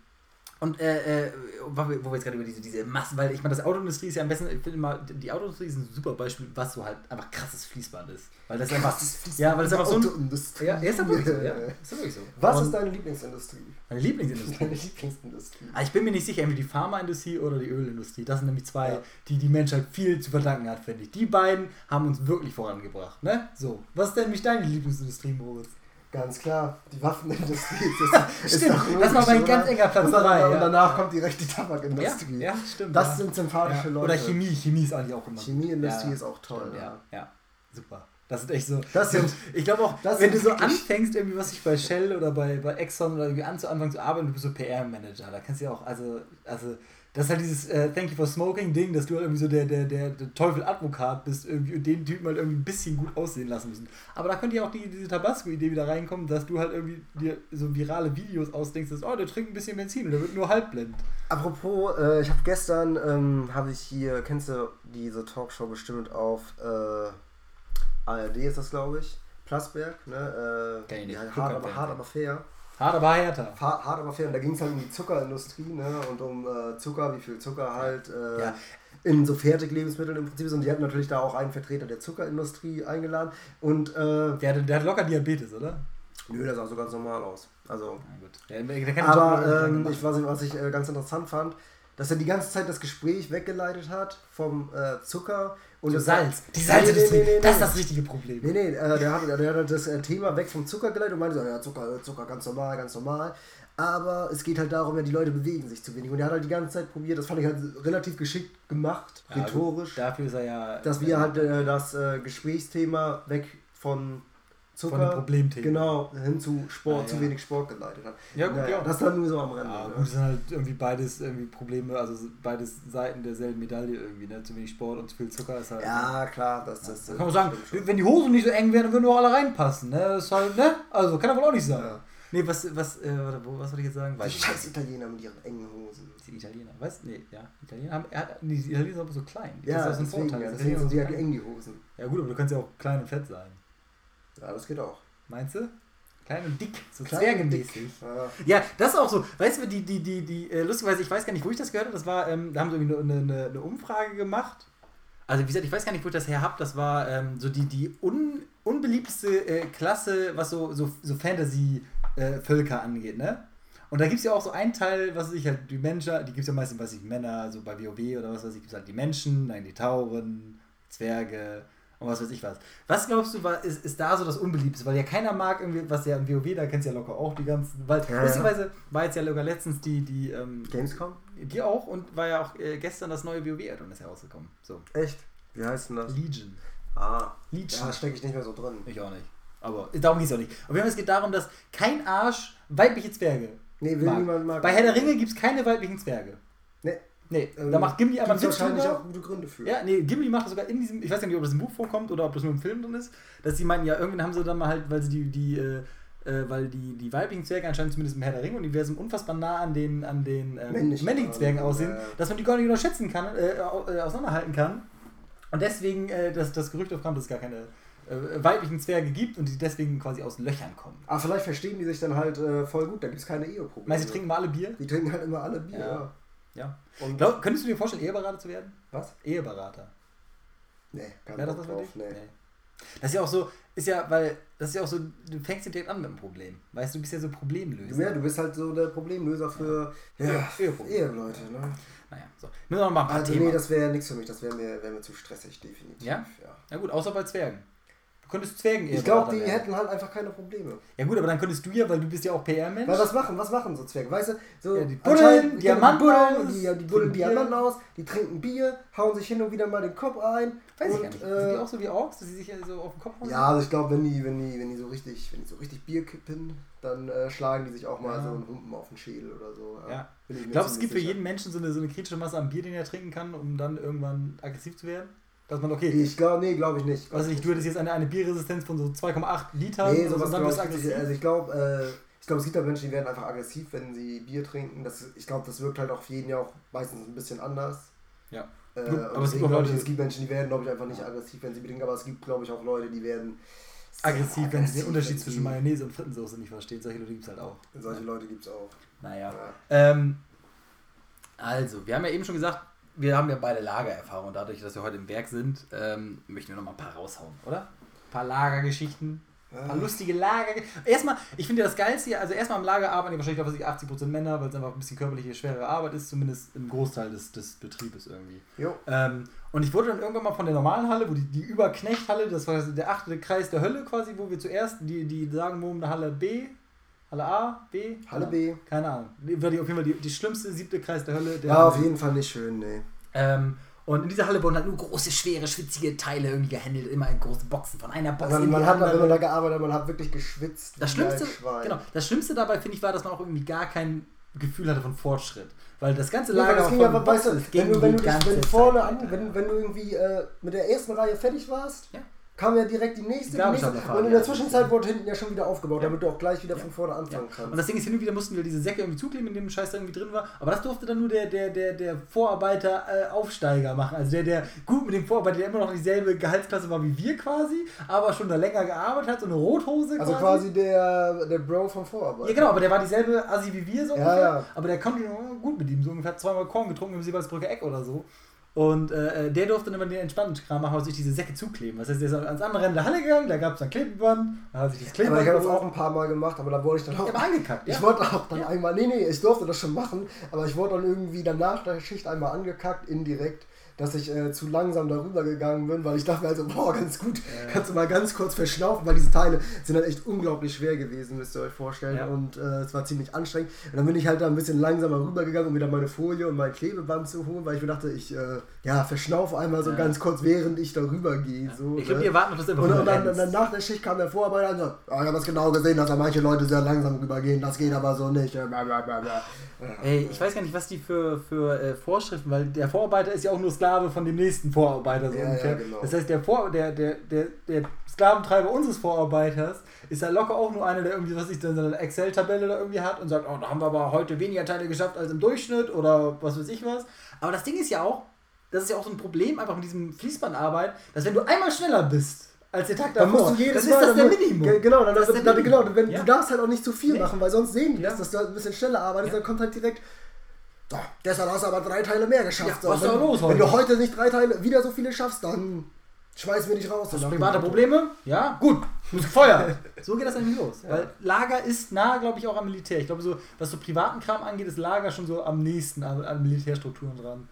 und äh, äh, wo wir jetzt gerade über diese, diese Massen, weil ich meine, das Autoindustrie ist ja am besten, ich finde immer, die Autoindustrie ist ein super Beispiel, was so halt einfach krasses Fließband ist. Weil das einfach. Ja, weil das einfach so ein. Autoindustrie. Ja, ist ja wirklich so, ja. Ist ja wirklich so. Was Und ist deine Lieblingsindustrie? meine Lieblingsindustrie? Deine Lieblingsindustrie. Ah, Ich bin mir nicht sicher, entweder die Pharmaindustrie oder die Ölindustrie. Das sind nämlich zwei, Ja. die die Menschheit viel zu verdanken hat, finde ich. Die beiden haben uns wirklich vorangebracht. Ne? So, was ist denn nämlich deine Lieblingsindustrie, Moritz? Ganz klar, die Waffenindustrie. Das ist, Stimmt, das war mein ganz enger Platz Und dann- drei, Und ja. danach kommt direkt die Ja, Tabakindustrie. ja, stimmt. Das ja. sind sympathische ja. Leute. Oder Chemie, Chemie ist eigentlich auch immer. Chemieindustrie Ja, ist auch toll. Stimmt, ja. ja, ja, super. Das sind echt so. Das sind- ich glaube auch, das wenn du so anfängst, irgendwie was ich bei Shell oder bei, bei Exxon oder irgendwie an, zu zu arbeiten, du bist so PR-Manager, da kannst du ja auch, also, also, das ist halt dieses äh, Thank you for smoking Ding, dass du halt irgendwie so der, der, der, der Teufel-Advokat bist irgendwie und den Typen halt irgendwie ein bisschen gut aussehen lassen müssen. Aber da könnte ja auch die, diese Tabasco-Idee wieder reinkommen, dass du halt irgendwie dir so virale Videos ausdenkst, dass, oh, der trinkt ein bisschen Benzin und der wird nur halbblind. Apropos, äh, ich habe gestern, ähm, habe ich hier, kennst du diese Talkshow bestimmt auf äh, ARD ist das, glaube ich, Plasberg, ne? Äh, ja, hart, aber, hart aber fair. Hart, aber härter. Hart, hart aber fair. Und da ging es halt um die Zuckerindustrie, ne? Und um äh, Zucker, wie viel Zucker halt äh, Ja. in so Fertiglebensmitteln im Prinzip ist. Und die hatten natürlich da auch einen Vertreter der Zuckerindustrie eingeladen. Und äh, Der, hat- der hat locker Diabetes, oder? nö, das sah so ganz normal aus. Also Na gut. Der, der Aber ähm, ich weiß nicht, was ich äh, ganz interessant fand, dass er die ganze Zeit das Gespräch weggeleitet hat vom äh, Zucker und das Salz. Die Nee, Salzindustrie. nee, nee, nee, das ist nee. das richtige Problem. Nee, nee, äh, der, hat, der hat das äh, Thema weg vom Zucker geleitet und meinte so, ja, Zucker, Zucker, ganz normal, ganz normal. Aber es geht halt darum, ja, die Leute bewegen sich zu wenig. Und er hat halt die ganze Zeit probiert, das fand ich halt relativ geschickt gemacht, Ja, rhetorisch, Dafür ist er ja. dass wir halt äh, das äh, Gesprächsthema weg von Zucker, Von Problemthema. genau, hin zu Sport, Ah, zu ja. wenig Sport geleitet hat. Ja, gut, Naja, ja. Das dann nur so am Rande. Ja, ne? gut, das sind halt irgendwie beides irgendwie Probleme, also beides Seiten derselben Medaille irgendwie, ne? Zu wenig Sport und zu viel Zucker ist halt. Ja, klar, das, das, Da kann man sagen, wenn die Hosen nicht so eng wären, dann würden doch alle reinpassen, ne? Das ist halt, ne? Also kann er wohl auch nicht sein. Ja. Nee, was, was, äh, wo, was wollte ich jetzt sagen? Die Weiß ich scheiß Italiener mit ihren engen Hosen. Die Italiener, was? Nee, ja. Italiener haben, er hat, die Italiener sind aber so klein. Das Ja, ist auch so ein Vorteil. ja, Das deswegen ist sind die so halt eng, die Hosen. Ja gut, aber du kannst ja auch klein und fett sein. Ja, das geht auch. Meinst du? Klein und dick, so Klein und zwergenmäßig. Ja. Ja, das ist auch so. Weißt du, die, die, die, die, äh, lustigerweise, ich weiß gar nicht, wo ich das gehört habe, das war, ähm, da haben sie irgendwie eine, eine, eine Umfrage gemacht. Also, wie gesagt, ich weiß gar nicht, wo ich das her habe. Das war ähm, so die, die un, unbeliebteste äh, Klasse, was so, so, so Fantasy-Völker angeht, ne? Und da gibt es ja auch so einen Teil, was weiß ich halt, die Menschen, die gibt es ja meistens, weiß ich, Männer, so bei WoW oder was weiß ich, gibt es halt die Menschen, dann die Tauren, Zwerge und was weiß ich was. Was glaubst du, war, ist, ist da so das Unbeliebteste? Weil ja keiner mag irgendwie, was ja im WoW, da kennst du ja locker auch die ganzen, weil Ja, lustigerweise war jetzt ja locker letztens die, die, ähm, Gamescom? die auch und war ja auch äh, gestern das neue WoW-Addon ist herausgekommen. So, Echt? Wie heißt denn das? Legion. Ah. Legion. Da stecke ich nicht mehr so drin. Ich auch nicht. Aber darum geht es auch nicht. Fall, es geht darum, dass kein Arsch weibliche Zwerge Nee, will mag. niemand mag. Bei Herr der Ringe gibt es keine weiblichen Zwerge. Nee. Nee, Ähm, da macht Gimli einmal einen Gibt's Witz wahrscheinlich drüber. auch gute Gründe für. Ja, nee, Gimli macht das sogar in diesem, ich weiß ja nicht, ob das im Buch vorkommt oder ob das nur im Film drin ist, dass sie meinen, ja, irgendwann haben sie dann mal halt, weil sie die, die, äh, äh, weil die, die weiblichen Zwerge anscheinend zumindest im Herr der Ringe-Universum unfassbar nah an den, an den ähm, Männlichen männlichen Zwergen aussehen, ja. dass man die gar nicht unterschätzen kann, äh, äh, auseinanderhalten kann. Und deswegen äh, das, das Gerücht aufkam, dass es gar keine äh, weiblichen Zwerge gibt und die deswegen quasi aus Löchern kommen. Aber vielleicht verstehen die sich dann halt äh, voll gut, da gibt es keine Eheprobleme. Meinst du, die trinken mal alle Bier? Die trinken halt immer alle Bier, Ja. ja. Und Glaub, könntest du dir vorstellen, Eheberater zu werden? was? Eheberater. Nee, Wäre das nicht was drauf. Nee. Nee. Das ist ja auch so, ist ja, weil, das ist ja auch so, du fängst ja direkt an mit dem Problem. Weißt du, du bist ja so Problemlöser. Ja, du bist halt so der Problemlöser für ja, Ja. Eheleute, ne? Naja, so. Müssen wir noch mal ein paar Also Themen. nee, das wäre nichts für mich, das wäre mir, wär mir zu stressig, definitiv. Ja? ja. ja gut, außer bei Zwergen. Du könntest Zwergen Ich glaube, die hätten halt einfach keine Probleme. Ja gut, aber dann könntest du ja, weil du bist ja auch PR-Mensch. Weil was machen, was machen so Zwerge? Weißt du, so Ja, die buddeln Diamanten die aus, die, ja, die buddeln. Diamanten aus, die trinken Bier, hauen sich hin und wieder mal den Kopf ein. Weiß ich und, gar nicht. Äh, Sind die auch so wie Orks, dass sie sich ja so auf den Kopf hauen? ja, also ich glaube, wenn die, wenn die, wenn die so richtig, wenn die so richtig Bier kippen, dann äh, schlagen die sich auch mal Ja. so einen Humpen auf den Schädel oder so. Ja. Bin ich Ich glaube, es gibt für sicher. jeden Menschen so eine, so eine kritische Masse an Bier, den er trinken kann, um dann irgendwann aggressiv zu werden. Dass man, okay, Ich glaube, nee, glaube ich nicht. also nicht, du hättest jetzt eine, eine Bierresistenz von so 2,8 Litern Nee, sowas dann glaube ich aggressiv. Also ich glaube, äh, ich glaube, es gibt halt Menschen, die werden einfach aggressiv, wenn sie Bier trinken. Das, ich glaube, das wirkt halt auf jeden ja auch meistens ein bisschen anders. Ja. Äh, aber es gibt auch glaube ich, Leute- es gibt Menschen, die werden, glaube ich, einfach nicht aggressiv, wenn sie Bier trinken, aber es gibt, glaube ich, auch Leute, die werden sehr aggressiv, wenn sie den aggressiv, Unterschied zwischen Mayonnaise und Frittensoße nicht verstehen. Solche Leute gibt es halt auch. Solche Leute gibt es auch. Naja. Ja. Ähm, also, wir haben ja eben schon gesagt, wir haben ja beide Lagererfahrung. Dadurch, dass wir heute im Werk sind, ähm, möchten wir noch mal ein paar raushauen, oder? Ein paar Lagergeschichten. Ein paar Ja. lustige Lager. Erstmal, ich finde ja das Geilste hier, also erstmal im Lager arbeiten ja wahrscheinlich, was ich 80% Männer, weil es einfach ein bisschen körperliche, schwere Arbeit ist, zumindest im Großteil des, des Betriebes irgendwie. Jo. Ähm, und ich wurde dann irgendwann mal von der normalen Halle, wo die, die Überknechthalle, das war der achte Kreis der Hölle quasi, wo wir zuerst, die, die sagen, wo eine Halle B, Halle A, B? Halle B. Keine Ahnung. War die auf jeden Fall die, die schlimmste siebte Kreis der Hölle. Der War auf jeden Fall nicht schön, nee. ähm, und in dieser Halle wurden halt nur große, schwere, schwitzige Teile irgendwie gehandelt, immer in große Boxen von einer Box Also in man die hat, andere. wenn man da gearbeitet hat, man hat wirklich geschwitzt. Das Schlimmste, genau, das Schlimmste dabei, finde ich, war, dass man auch irgendwie gar kein Gefühl hatte von Fortschritt. Weil das ganze Lager das ging von ja, weißt du, wenn du, wenn du, dich, wenn vorne Zeit an, wenn, wenn du irgendwie äh, mit der ersten Reihe fertig warst, Ja. Kam ja direkt die nächste, die nächste und in der Zwischenzeit wurde hinten ja schon wieder aufgebaut, Ja. damit du auch gleich wieder Ja. von vorne anfangen kannst. Und das Ding ist, hin und wieder mussten wir diese Säcke irgendwie zukleben, in dem Scheiß da irgendwie drin war. Aber das durfte dann nur der, der, der, der Vorarbeiter äh, Aufsteiger machen. Also der, der gut mit dem Vorarbeiter, der immer noch dieselbe Gehaltsklasse war wie wir quasi, aber schon da länger gearbeitet hat, so eine Rothose also quasi. quasi der, der Bro vom Vorarbeit. Ja, genau, aber der war dieselbe Assi wie wir so ungefähr. ja. Aber der konnte gut mit ihm, so ungefähr zweimal Korn getrunken im Silbersbrücke Eck oder so. Und äh, der durfte dann immer den entspannten Kram machen und sich diese Säcke zukleben. Das heißt, der ist ans andere Ende der Halle gegangen, da gab es dann Klebeband, da hat sich das Aber Klebeband ich habe das auch ein paar Mal gemacht, aber da wurde ich dann auch. Ja, aber angekackt, ja. Ich wurde auch dann Ja. einmal, nee, nee, ich durfte das schon machen, aber ich wurde dann irgendwie dann nach der Schicht einmal angekackt, indirekt, dass ich äh, zu langsam darüber gegangen bin, weil ich dachte mir also, boah, ganz gut, kannst du mal ganz kurz verschnaufen, weil diese Teile sind halt echt unglaublich schwer gewesen, müsst ihr euch vorstellen. Ja. Und äh, es war ziemlich anstrengend. Und dann bin ich halt da ein bisschen langsamer rübergegangen, um wieder meine Folie und mein Klebeband zu holen, weil ich mir dachte, ich äh, ja, verschnaufe einmal so Ja. ganz kurz, während ich darüber gehe. So, ich glaube, ne? die erwarten, dass du einfach Und, und dann, rennst. dann nach der Schicht kam der Vorarbeiter und sagt, ah, ich habe das genau gesehen, dass da manche Leute sehr langsam rübergehen, das geht aber so nicht. Blablabla. Ey, ich weiß gar nicht, was die für, für äh, Vorschriften, weil der Vorarbeiter ist ja auch nur Sklave von dem nächsten Vorarbeiter. So Ja, ungefähr. ja, genau. Das heißt, der, Vor der, der, der, der Sklaventreiber unseres Vorarbeiters ist ja locker auch nur einer, der irgendwie, was ich dann so eine Excel-Tabelle da irgendwie hat und sagt, oh, da haben wir aber heute weniger Teile geschafft als im Durchschnitt oder was weiß ich was. Aber das Ding ist ja auch, das ist ja auch so ein Problem einfach mit diesem Fließbandarbeit, dass wenn du einmal schneller bist als der Tag Dann davor, musst du jedes dann Mal. ist das der dann- Minimum. Ge- Genau, dann, Das ist dann, der dann, Minimum. genau wenn, Ja. du darfst halt auch nicht zu viel Nee. machen, weil sonst sehen die Ja. das, dass du halt ein bisschen schneller arbeitest, Ja. dann kommt halt direkt. So, deshalb hast du aber drei Teile mehr geschafft. Ja, was ist wenn, da los wenn heute? du heute nicht drei Teile wieder so viele schaffst, dann schmeiß mir nicht raus. Hast du Nach private. Probleme? Ja, gut. Muss gefeuert. so geht das eigentlich los. Weil Lager ist nah, glaube ich, auch am Militär. Ich glaube, so, was so privaten Kram angeht, ist Lager schon so am nächsten an, an Militärstrukturen dran.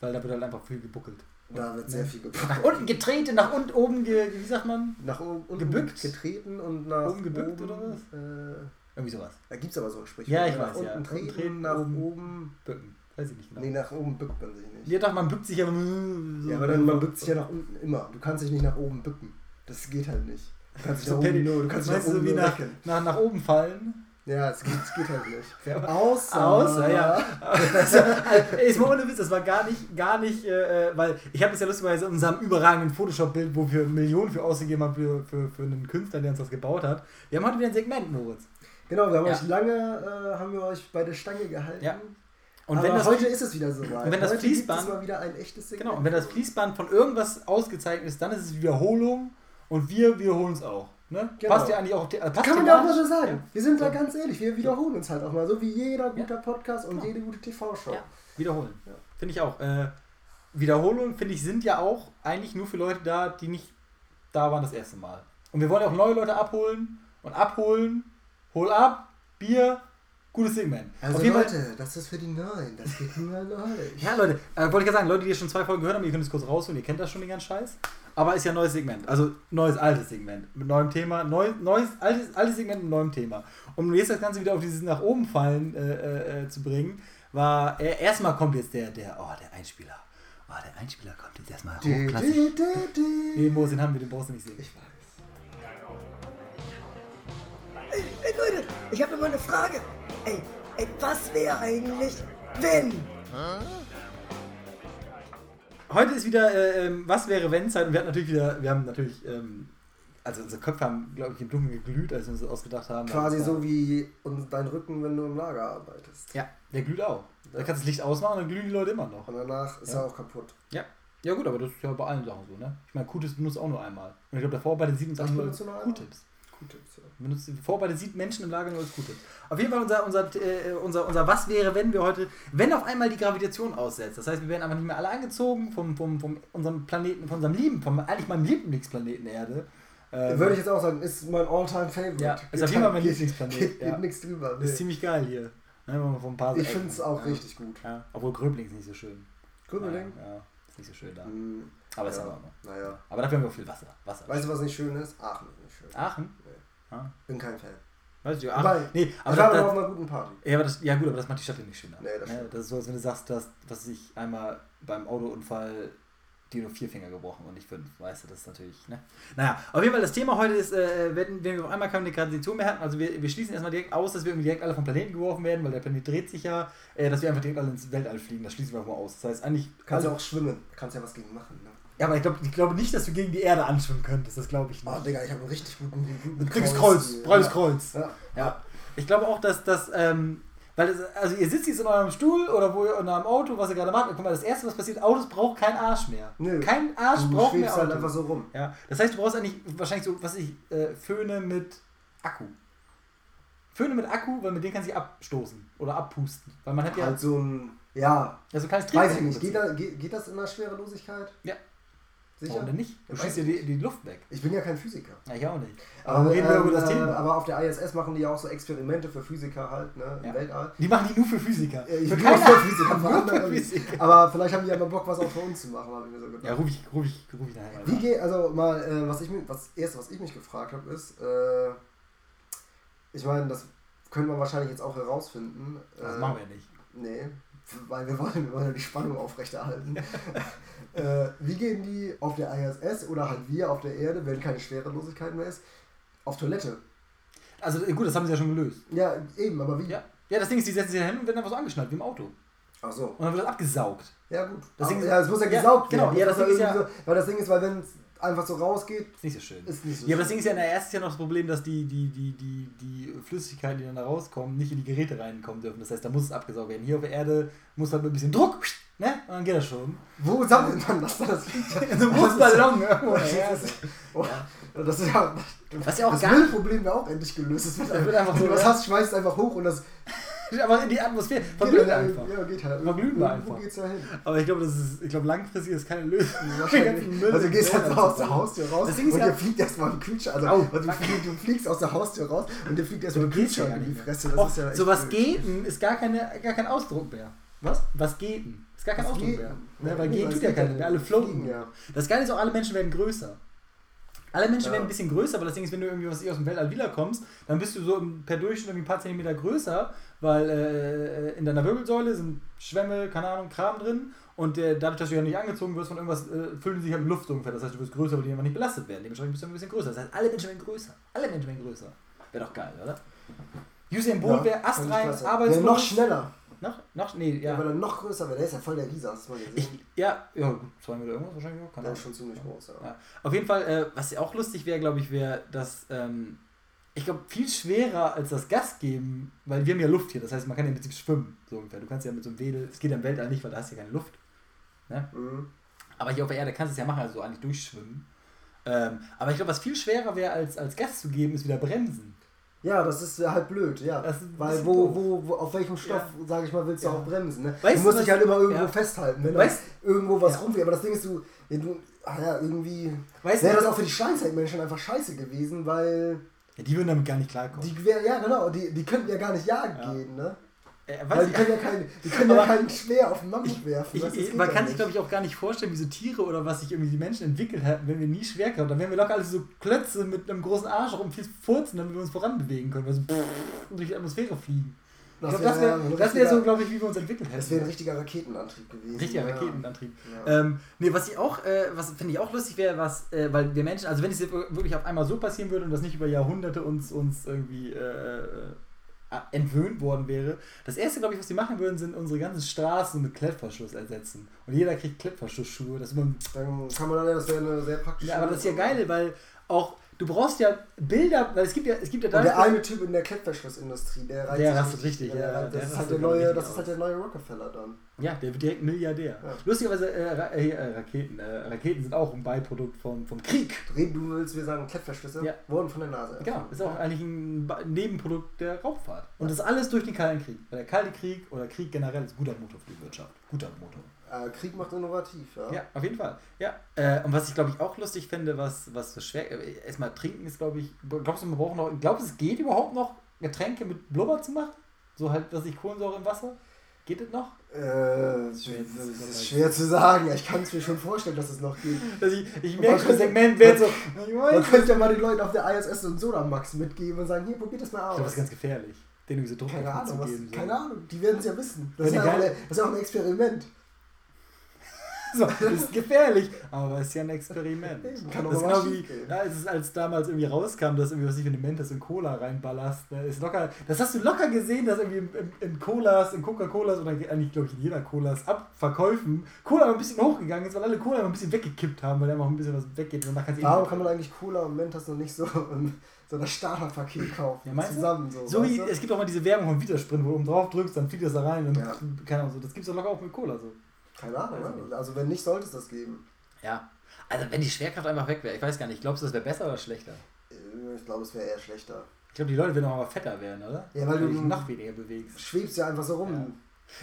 Weil da wird halt einfach viel gebuckelt. Da wird sehr viel Nach gebuckt. unten getreten, nach unten oben, ge, wie sagt man? Nach oben Gebückt? getreten und nach Oben gebückt oder was? Äh, Irgendwie sowas. da gibt es aber so Sprichwörter. Ja, ich nach weiß, unten ja. treten, treten, nach oben- oben. Bücken. Weiß ich nicht genau. Nee, nach oben bückt man sich nicht. Ja, doch, man bückt sich aber. So Ja, aber dann, man bückt sich ja nach unten immer. Du kannst dich nicht nach oben bücken. Das geht halt nicht. Du kannst dich So nach oben nur, du kannst dich nach oben wie nur nach, nach, nach oben fallen? Ja, es geht, es geht halt nicht. Ja. Außer. Außer, ja. Also, ist mal ohne Witz, das war gar nicht, gar nicht, äh, weil ich habe es ja lustigerweise in unserem überragenden Photoshop-Bild, wo wir Millionen für ausgegeben haben für, für, für einen Künstler, der uns das gebaut hat. Wir haben heute wieder ein Segment, Moritz. Genau, wir haben Ja. euch lange äh, haben wir euch bei der Stange gehalten. Ja. Und Aber wenn das, heute ist es wieder so weit. Und wenn das heute Fließband- mal wieder ein echtes Segment. genau, und wenn das Fließband von irgendwas ausgezeichnet ist, dann ist es Wiederholung und wir wiederholen es auch. Ne? Genau. Passt ja eigentlich auch. äh, Passt Kann man ja auch mal so sagen. Ja. Wir sind da Ja. ganz ehrlich, wir wiederholen uns halt auch mal, so wie jeder guter Podcast und Genau. jede gute TV-Show. Ja, wiederholen. Ja. Finde ich auch. Äh, Wiederholungen, finde ich, sind ja auch eigentlich nur für Leute da, die nicht da waren das erste Mal. Und wir wollen auch neue Leute abholen und abholen, hol ab, Bier, gutes Segment. Also Auf jeden Leute, Fall, das ist für die Neuen. Das geht nur an euch. ja, Leute, äh, wollte ich ja sagen, Leute, die schon zwei Folgen gehört haben, ihr könnt es kurz rausholen, ihr kennt das schon den ganzen Scheiß. Aber ist ja ein neues Segment. Also neues, altes Segment. Mit neuem Thema. Neu, neues, altes, altes Segment mit neuem Thema. Um jetzt das Ganze wieder auf dieses nach oben fallen äh, äh, zu bringen, war äh, erstmal kommt jetzt der, der, oh, der Einspieler. Oh, der Einspieler kommt jetzt erstmal hochklassig. Nee, Mo, den haben wir, den brauchst du nicht sehen. Ich weiß. Ey, ey Leute, ich habe immer eine Frage. Ey, ey, was wäre eigentlich, wenn? Heute ist wieder, äh, ähm, was wäre wenn Zeit und wir hatten natürlich wieder, wir haben natürlich, ähm, also unsere Köpfe haben, glaube ich, im Dunkeln geglüht, als wir uns das ausgedacht haben. Quasi war- so wie und dein Rücken, wenn du im Lager arbeitest. Ja, der glüht auch. Da kannst du das Licht ausmachen, dann glühen die Leute immer noch. Und danach ist Ja. er auch kaputt. Ja. Ja gut, aber das ist ja bei allen Sachen so, ne? Ich meine, Q-Tips benutzt auch nur einmal. Und ich glaube, Vorarbeiter sieht uns Was auch nur benutzt Q-Tips. Ja. Benutzt, der Vorarbeiter sieht Menschen im Lager nur als Q-Tips. Auf jeden Fall unser, unser, äh, unser, unser Was wäre, wenn wir heute, wenn auf einmal die Gravitation aussetzt. Das heißt, wir werden einfach nicht mehr alle angezogen vom, vom, vom unserem Planeten, von unserem Lieben, vom eigentlich meinem Lieblingsplaneten Erde. Ähm, Würde ich jetzt auch sagen, ist mein All-Time-Favorite. Ja, ist auf jeden Fall mein Geht- Lieblingsplanet, Geht, geht ja. nichts drüber. Das ist Nee. ziemlich geil hier. Ne, von Ich finde es auch ja. richtig gut. Ja, obwohl Gröbling ist nicht so schön. Grübeling? Ja, ist nicht so schön da. Hm, Aber ist ja. aber noch. Naja. Aber dafür haben wir auch viel Wasser. Wasser. Weißt du, was nicht schön ist? Aachen ist nicht schön. Aachen? Nee. Ja. Bin kein Fan. Weißt du, Aachen? Nee, aber ich war aber auf einer guten Party. ja, aber das, ja gut, aber das macht die Stadt ja nicht schöner. Nee, das stimmt. das ist so, als wenn du sagst, dass, dass ich einmal beim Autounfall dir nur vier Finger gebrochen und nicht fünf. Weißt du, das ist natürlich, ne? Naja, auf jeden Fall, das Thema heute ist, äh, wenn, wenn wir auf einmal keine Gravitation mehr hatten, also wir, wir schließen erstmal direkt aus, dass wir irgendwie direkt alle vom Planeten geworfen werden, weil der Planet dreht sich ja, äh, dass wir einfach direkt alle ins Weltall fliegen, das schließen wir auch mal aus. Das heißt eigentlich... Du kannst ja also, auch schwimmen. Du kannst ja was gegen machen. Ne? Ja, aber ich glaube ich glaube nicht, dass du gegen die Erde anschwimmen könntest, das glaube ich nicht. Oh, Digga, ich habe einen richtig guten, guten Kreuz Kreuz, hier. breites ja. Kreuz. Ja. Ja, ich glaube auch, dass das, ähm, weil das, also ihr sitzt jetzt in eurem Stuhl oder wo ihr in eurem Auto, was ihr gerade macht, und guck mal, das erste, was passiert, Autos braucht kein Arsch mehr. Nö. Kein Arsch Du braucht mehr schwebst halt Auto. einfach so rum. Ja, das heißt, du brauchst eigentlich wahrscheinlich so, was ich, äh, Föhne mit Akku. Föhne mit Akku, weil mit denen kannst du dich abstoßen oder abpusten. Weil man hat ja, Halt so ein, ja, ja so ein kleines weiß ich nicht. Geht, da, geht, geht das in der Schwerelosigkeit? Ja. Sicher? Warum denn nicht? Du Ja, schießt dir die, die Luft weg. Ich bin ja kein Physiker. Ja, ich auch nicht. Aber, reden wir ähm, über das äh, Thema. aber auf der ISS machen die auch so Experimente für Physiker halt, ne, im Ja. Weltall. Die machen die nur für Physiker. Äh, Ich für bin keine für Physiker, nur für. Physiker. Aber vielleicht haben die ja mal Bock, was auch für uns zu machen, habe ich mir so gedacht. Ja, ruf ich, ruf ich, ruf ich nachher. Wie geht, also mal, äh, was ich mir, was erste, was ich mich gefragt habe, ist, äh, ich meine, das können wir wahrscheinlich jetzt auch herausfinden. Das äh, machen wir nicht. Nee, weil wir wollen, wir wollen ja die Spannung aufrechterhalten. äh, wie gehen die auf der ISS oder halt wir auf der Erde, wenn keine Schwerelosigkeit mehr ist, auf Toilette? Also äh, gut, das haben sie ja schon gelöst. Ja, eben, aber wie? Ja. Ja, das Ding ist, die setzen sich da hin und werden einfach so angeschnallt, wie im Auto. Ach so. Und dann wird das abgesaugt. Ja, gut. Das Ding ist- ja, es muss ja ja, gesaugt genau, werden. ja, das muss Ding ist ja- so, weil das Ding ist, weil wenn einfach so rausgeht, Ist nicht so schön. ist nicht so ja, aber das. Ding ist ja, in der ersten ist ja noch das Problem, dass die, die, die, die, die Flüssigkeiten, die dann da rauskommen, nicht in die Geräte reinkommen dürfen. Das heißt, da muss es abgesaugt werden. Hier auf der Erde muss halt mit ein bisschen Druck, ne? Und dann geht das schon. Wo sammelt man das? Das ja. In so einem Luftballon irgendwo. Das Ja, ist, oh, das ist ja. Ja auch das Müllproblem wäre auch endlich gelöst. Wird, Das wird einfach so, du was ja. hast, schmeißt es einfach hoch und das aber in die Atmosphäre. geht Verglüht dann- einfach. Ja, geht halt. Verglühen wir einfach. Wo geht's da hin? Aber ich glaube, das ist, ich glaube, langfristig ist keine Lösung. Müll Also du gehst halt aus der Haustür raus Das Ding ist und ja- dir fliegt erstmal ein Kühlschrank. Also, also du, fliegst, du fliegst aus der Haustür raus und dir fliegt erstmal ein ja gar in die. Fresse. Das Och, ja so was gehen ist gar, keine, gar kein Ausdruck mehr. Was? Was gehen? Ist gar kein Was Ausdruck geht? mehr. Ja, Ne, weil gehen tut ja geht keiner denn? mehr. Alle floaten. Fliegen, ja. Das Geile ist auch, alle Menschen werden größer. Alle Menschen Ja. werden ein bisschen größer, aber das Ding ist, wenn du irgendwie was aus dem Weltall wiederkommst, dann bist du so per Durchschnitt irgendwie ein paar Zentimeter größer, weil äh, in deiner Wirbelsäule sind Schwämme, keine Ahnung, Kram drin und äh, dadurch, dass du ja nicht angezogen wirst von irgendwas, äh, füllen sich halt mit Luft ungefähr. Das heißt, du wirst größer, weil die einfach nicht belastet werden. Dementsprechend bist du ein bisschen größer. Das heißt, alle Menschen werden größer. Alle Menschen werden größer. Wäre doch geil, oder? Usain Bolt wäre fand ich astrein, arbeitslos. Wäre noch schneller. Noch? Noch? Nee, Ja. ja. Weil er noch größer wäre. Der ist ja voll der Riese, hast du mal gesehen? Ich, ja, ja, gut, zwei Meter irgendwas wahrscheinlich auch. Keine der ist schon ziemlich groß, ja. Ja. Auf jeden Fall, äh, was ja auch lustig wäre, glaube ich, wäre, dass, ähm, ich glaube, viel schwerer als das Gas geben, weil wir haben ja Luft hier, das heißt, man kann ja im Prinzip schwimmen, so ungefähr. Du kannst ja mit so einem Wedel, es geht ja im Weltall nicht, weil da hast du ja keine Luft. Mhm. Aber hier auf der Erde kannst du es ja machen, also so eigentlich durchschwimmen. Ähm, aber ich glaube, was viel schwerer wäre, als, als Gas zu geben, ist wieder bremsen. Ja, das ist halt blöd, ja. Weil wo, wo, wo, auf welchem Stoff, Ja. sage ich mal, willst du Ja. auch bremsen, ne? Weißt du du, musst dich halt immer irgendwo ja. festhalten, wenn Weißt- irgendwo was Ja. rumfährt. Aber das Ding ist, du, du ach ja, irgendwie Weißt wäre das auch für die Steinzeitmenschen einfach scheiße gewesen, weil Ja, die würden damit gar nicht klarkommen. die wär, ja genau, die, die könnten ja gar nicht jagen Ja. gehen, ne? Äh, Weil die können ja kein, die können ja Aber kein Schwer auf den Mammut werfen. ich, ich, man ja kann sich, glaube ich, auch gar nicht vorstellen, wie so Tiere oder was sich irgendwie die Menschen entwickelt hätten, wenn wir nie Schwerkraft Dann wären wir locker alles so Klötze mit einem großen Arsch rum, viel furzen, damit wir uns voranbewegen können, weil so durch die Atmosphäre fliegen. Das wär wäre ein das wär so, glaube ich, wie wir uns entwickelt hätten. Das wäre ein richtiger Raketenantrieb gewesen. Richtiger ja. Raketenantrieb. Ja. Ähm, nee, was ich auch, äh, was finde ich auch lustig wäre, was, äh, weil wir Menschen, also wenn es jetzt wirklich auf einmal so passieren würde und das nicht über Jahrhunderte uns, uns irgendwie äh, entwöhnt worden wäre, das erste, glaube ich, was die machen würden, sind unsere ganzen Straßen mit Klettverschluss ersetzen. Und jeder kriegt Klettverschlussschuhe. Das ist immer, Dann kann man dann, das wäre eine sehr praktische. ja, aber das ist ja geil, weil auch, du brauchst ja Bilder, weil es gibt ja, es gibt ja Und der eine Typ in der Klettverschlussindustrie, der reizt Der rastet richtig, der ja, der Das ist, halt der neue, richtig das ist halt der neue Rockefeller dann. Ja, der wird direkt Milliardär. Ja. Lustigerweise, äh, äh, äh, Raketen, äh, Raketen sind auch ein Beiprodukt vom, vom Krieg. Reden du willst, wir sagen Klettverschlüsse, Ja. wurden von der Nase. Genau, ist auch eigentlich ein Nebenprodukt der Raumfahrt. Und das alles durch den Kalten Krieg. Weil der Kalte Krieg oder Krieg generell ist guter Motor für die Wirtschaft. Guter Motor. Äh, Krieg macht innovativ, ja. Ja, auf jeden Fall. Ja. Äh, und was ich glaube ich auch lustig finde, was, was so schwer. Äh, erstmal trinken ist, glaube ich. Glaubst du, man braucht noch. Glaubst du, es geht überhaupt noch, Getränke mit Blubber zu machen? So halt, dass ich Kohlensäure im Wasser? Geht das noch? Äh, das Schwer- ist schwer zu sagen. Ja, ich kann es mir schon vorstellen, dass es noch geht. Dass ich, ich merke, könnte- Segment wird so. Ich Man könnte ja mal den Leuten auf der ISS so einen Sodamax mitgeben und sagen, hier, probiert das mal Ich aus. glaube, das ist ganz gefährlich. Den irgendwie so Druck keine Ahnung, was, keine Ahnung, die werden es ja wissen. Das ist ja, auch das ist ja auch ein Experiment. So, das ist gefährlich, aber es ist ja ein Experiment. Kann das genau wie, ja, als, als damals irgendwie rauskam, dass irgendwie, was ich, du Mentos in Cola reinballerst, ne, ist locker, das hast du locker gesehen, dass irgendwie in, in, in Colas, in Coca-Colas oder eigentlich, glaube ich, in jeder Colas Abverkäufen Cola ein bisschen hochgegangen ist, weil alle Cola ein bisschen weggekippt haben, weil einfach ein bisschen was weggeht und danach Warum kann man eigentlich Cola und Mentos noch nicht so in so das Starterpaket kaufen? Ja, meinst zusammen so. so wie, es gibt auch mal diese Werbung von Vitasprint, wo du oben drauf drückst, dann fliegt das da rein und Ja. keine Ahnung, so. das gibt's doch locker auch mit Cola so. Keine Ahnung, ich ne? also wenn nicht, sollte es das geben. Ja. Also wenn die Schwerkraft einfach weg wäre, ich weiß gar nicht, glaubst du, das wäre besser oder schlechter? Äh, Ich glaube, es wäre eher schlechter. Ich glaube, die Leute werden auch mal fetter werden, oder? Ja, weil du- dich noch weniger bewegst. Schwebst ja einfach so rum. Ja.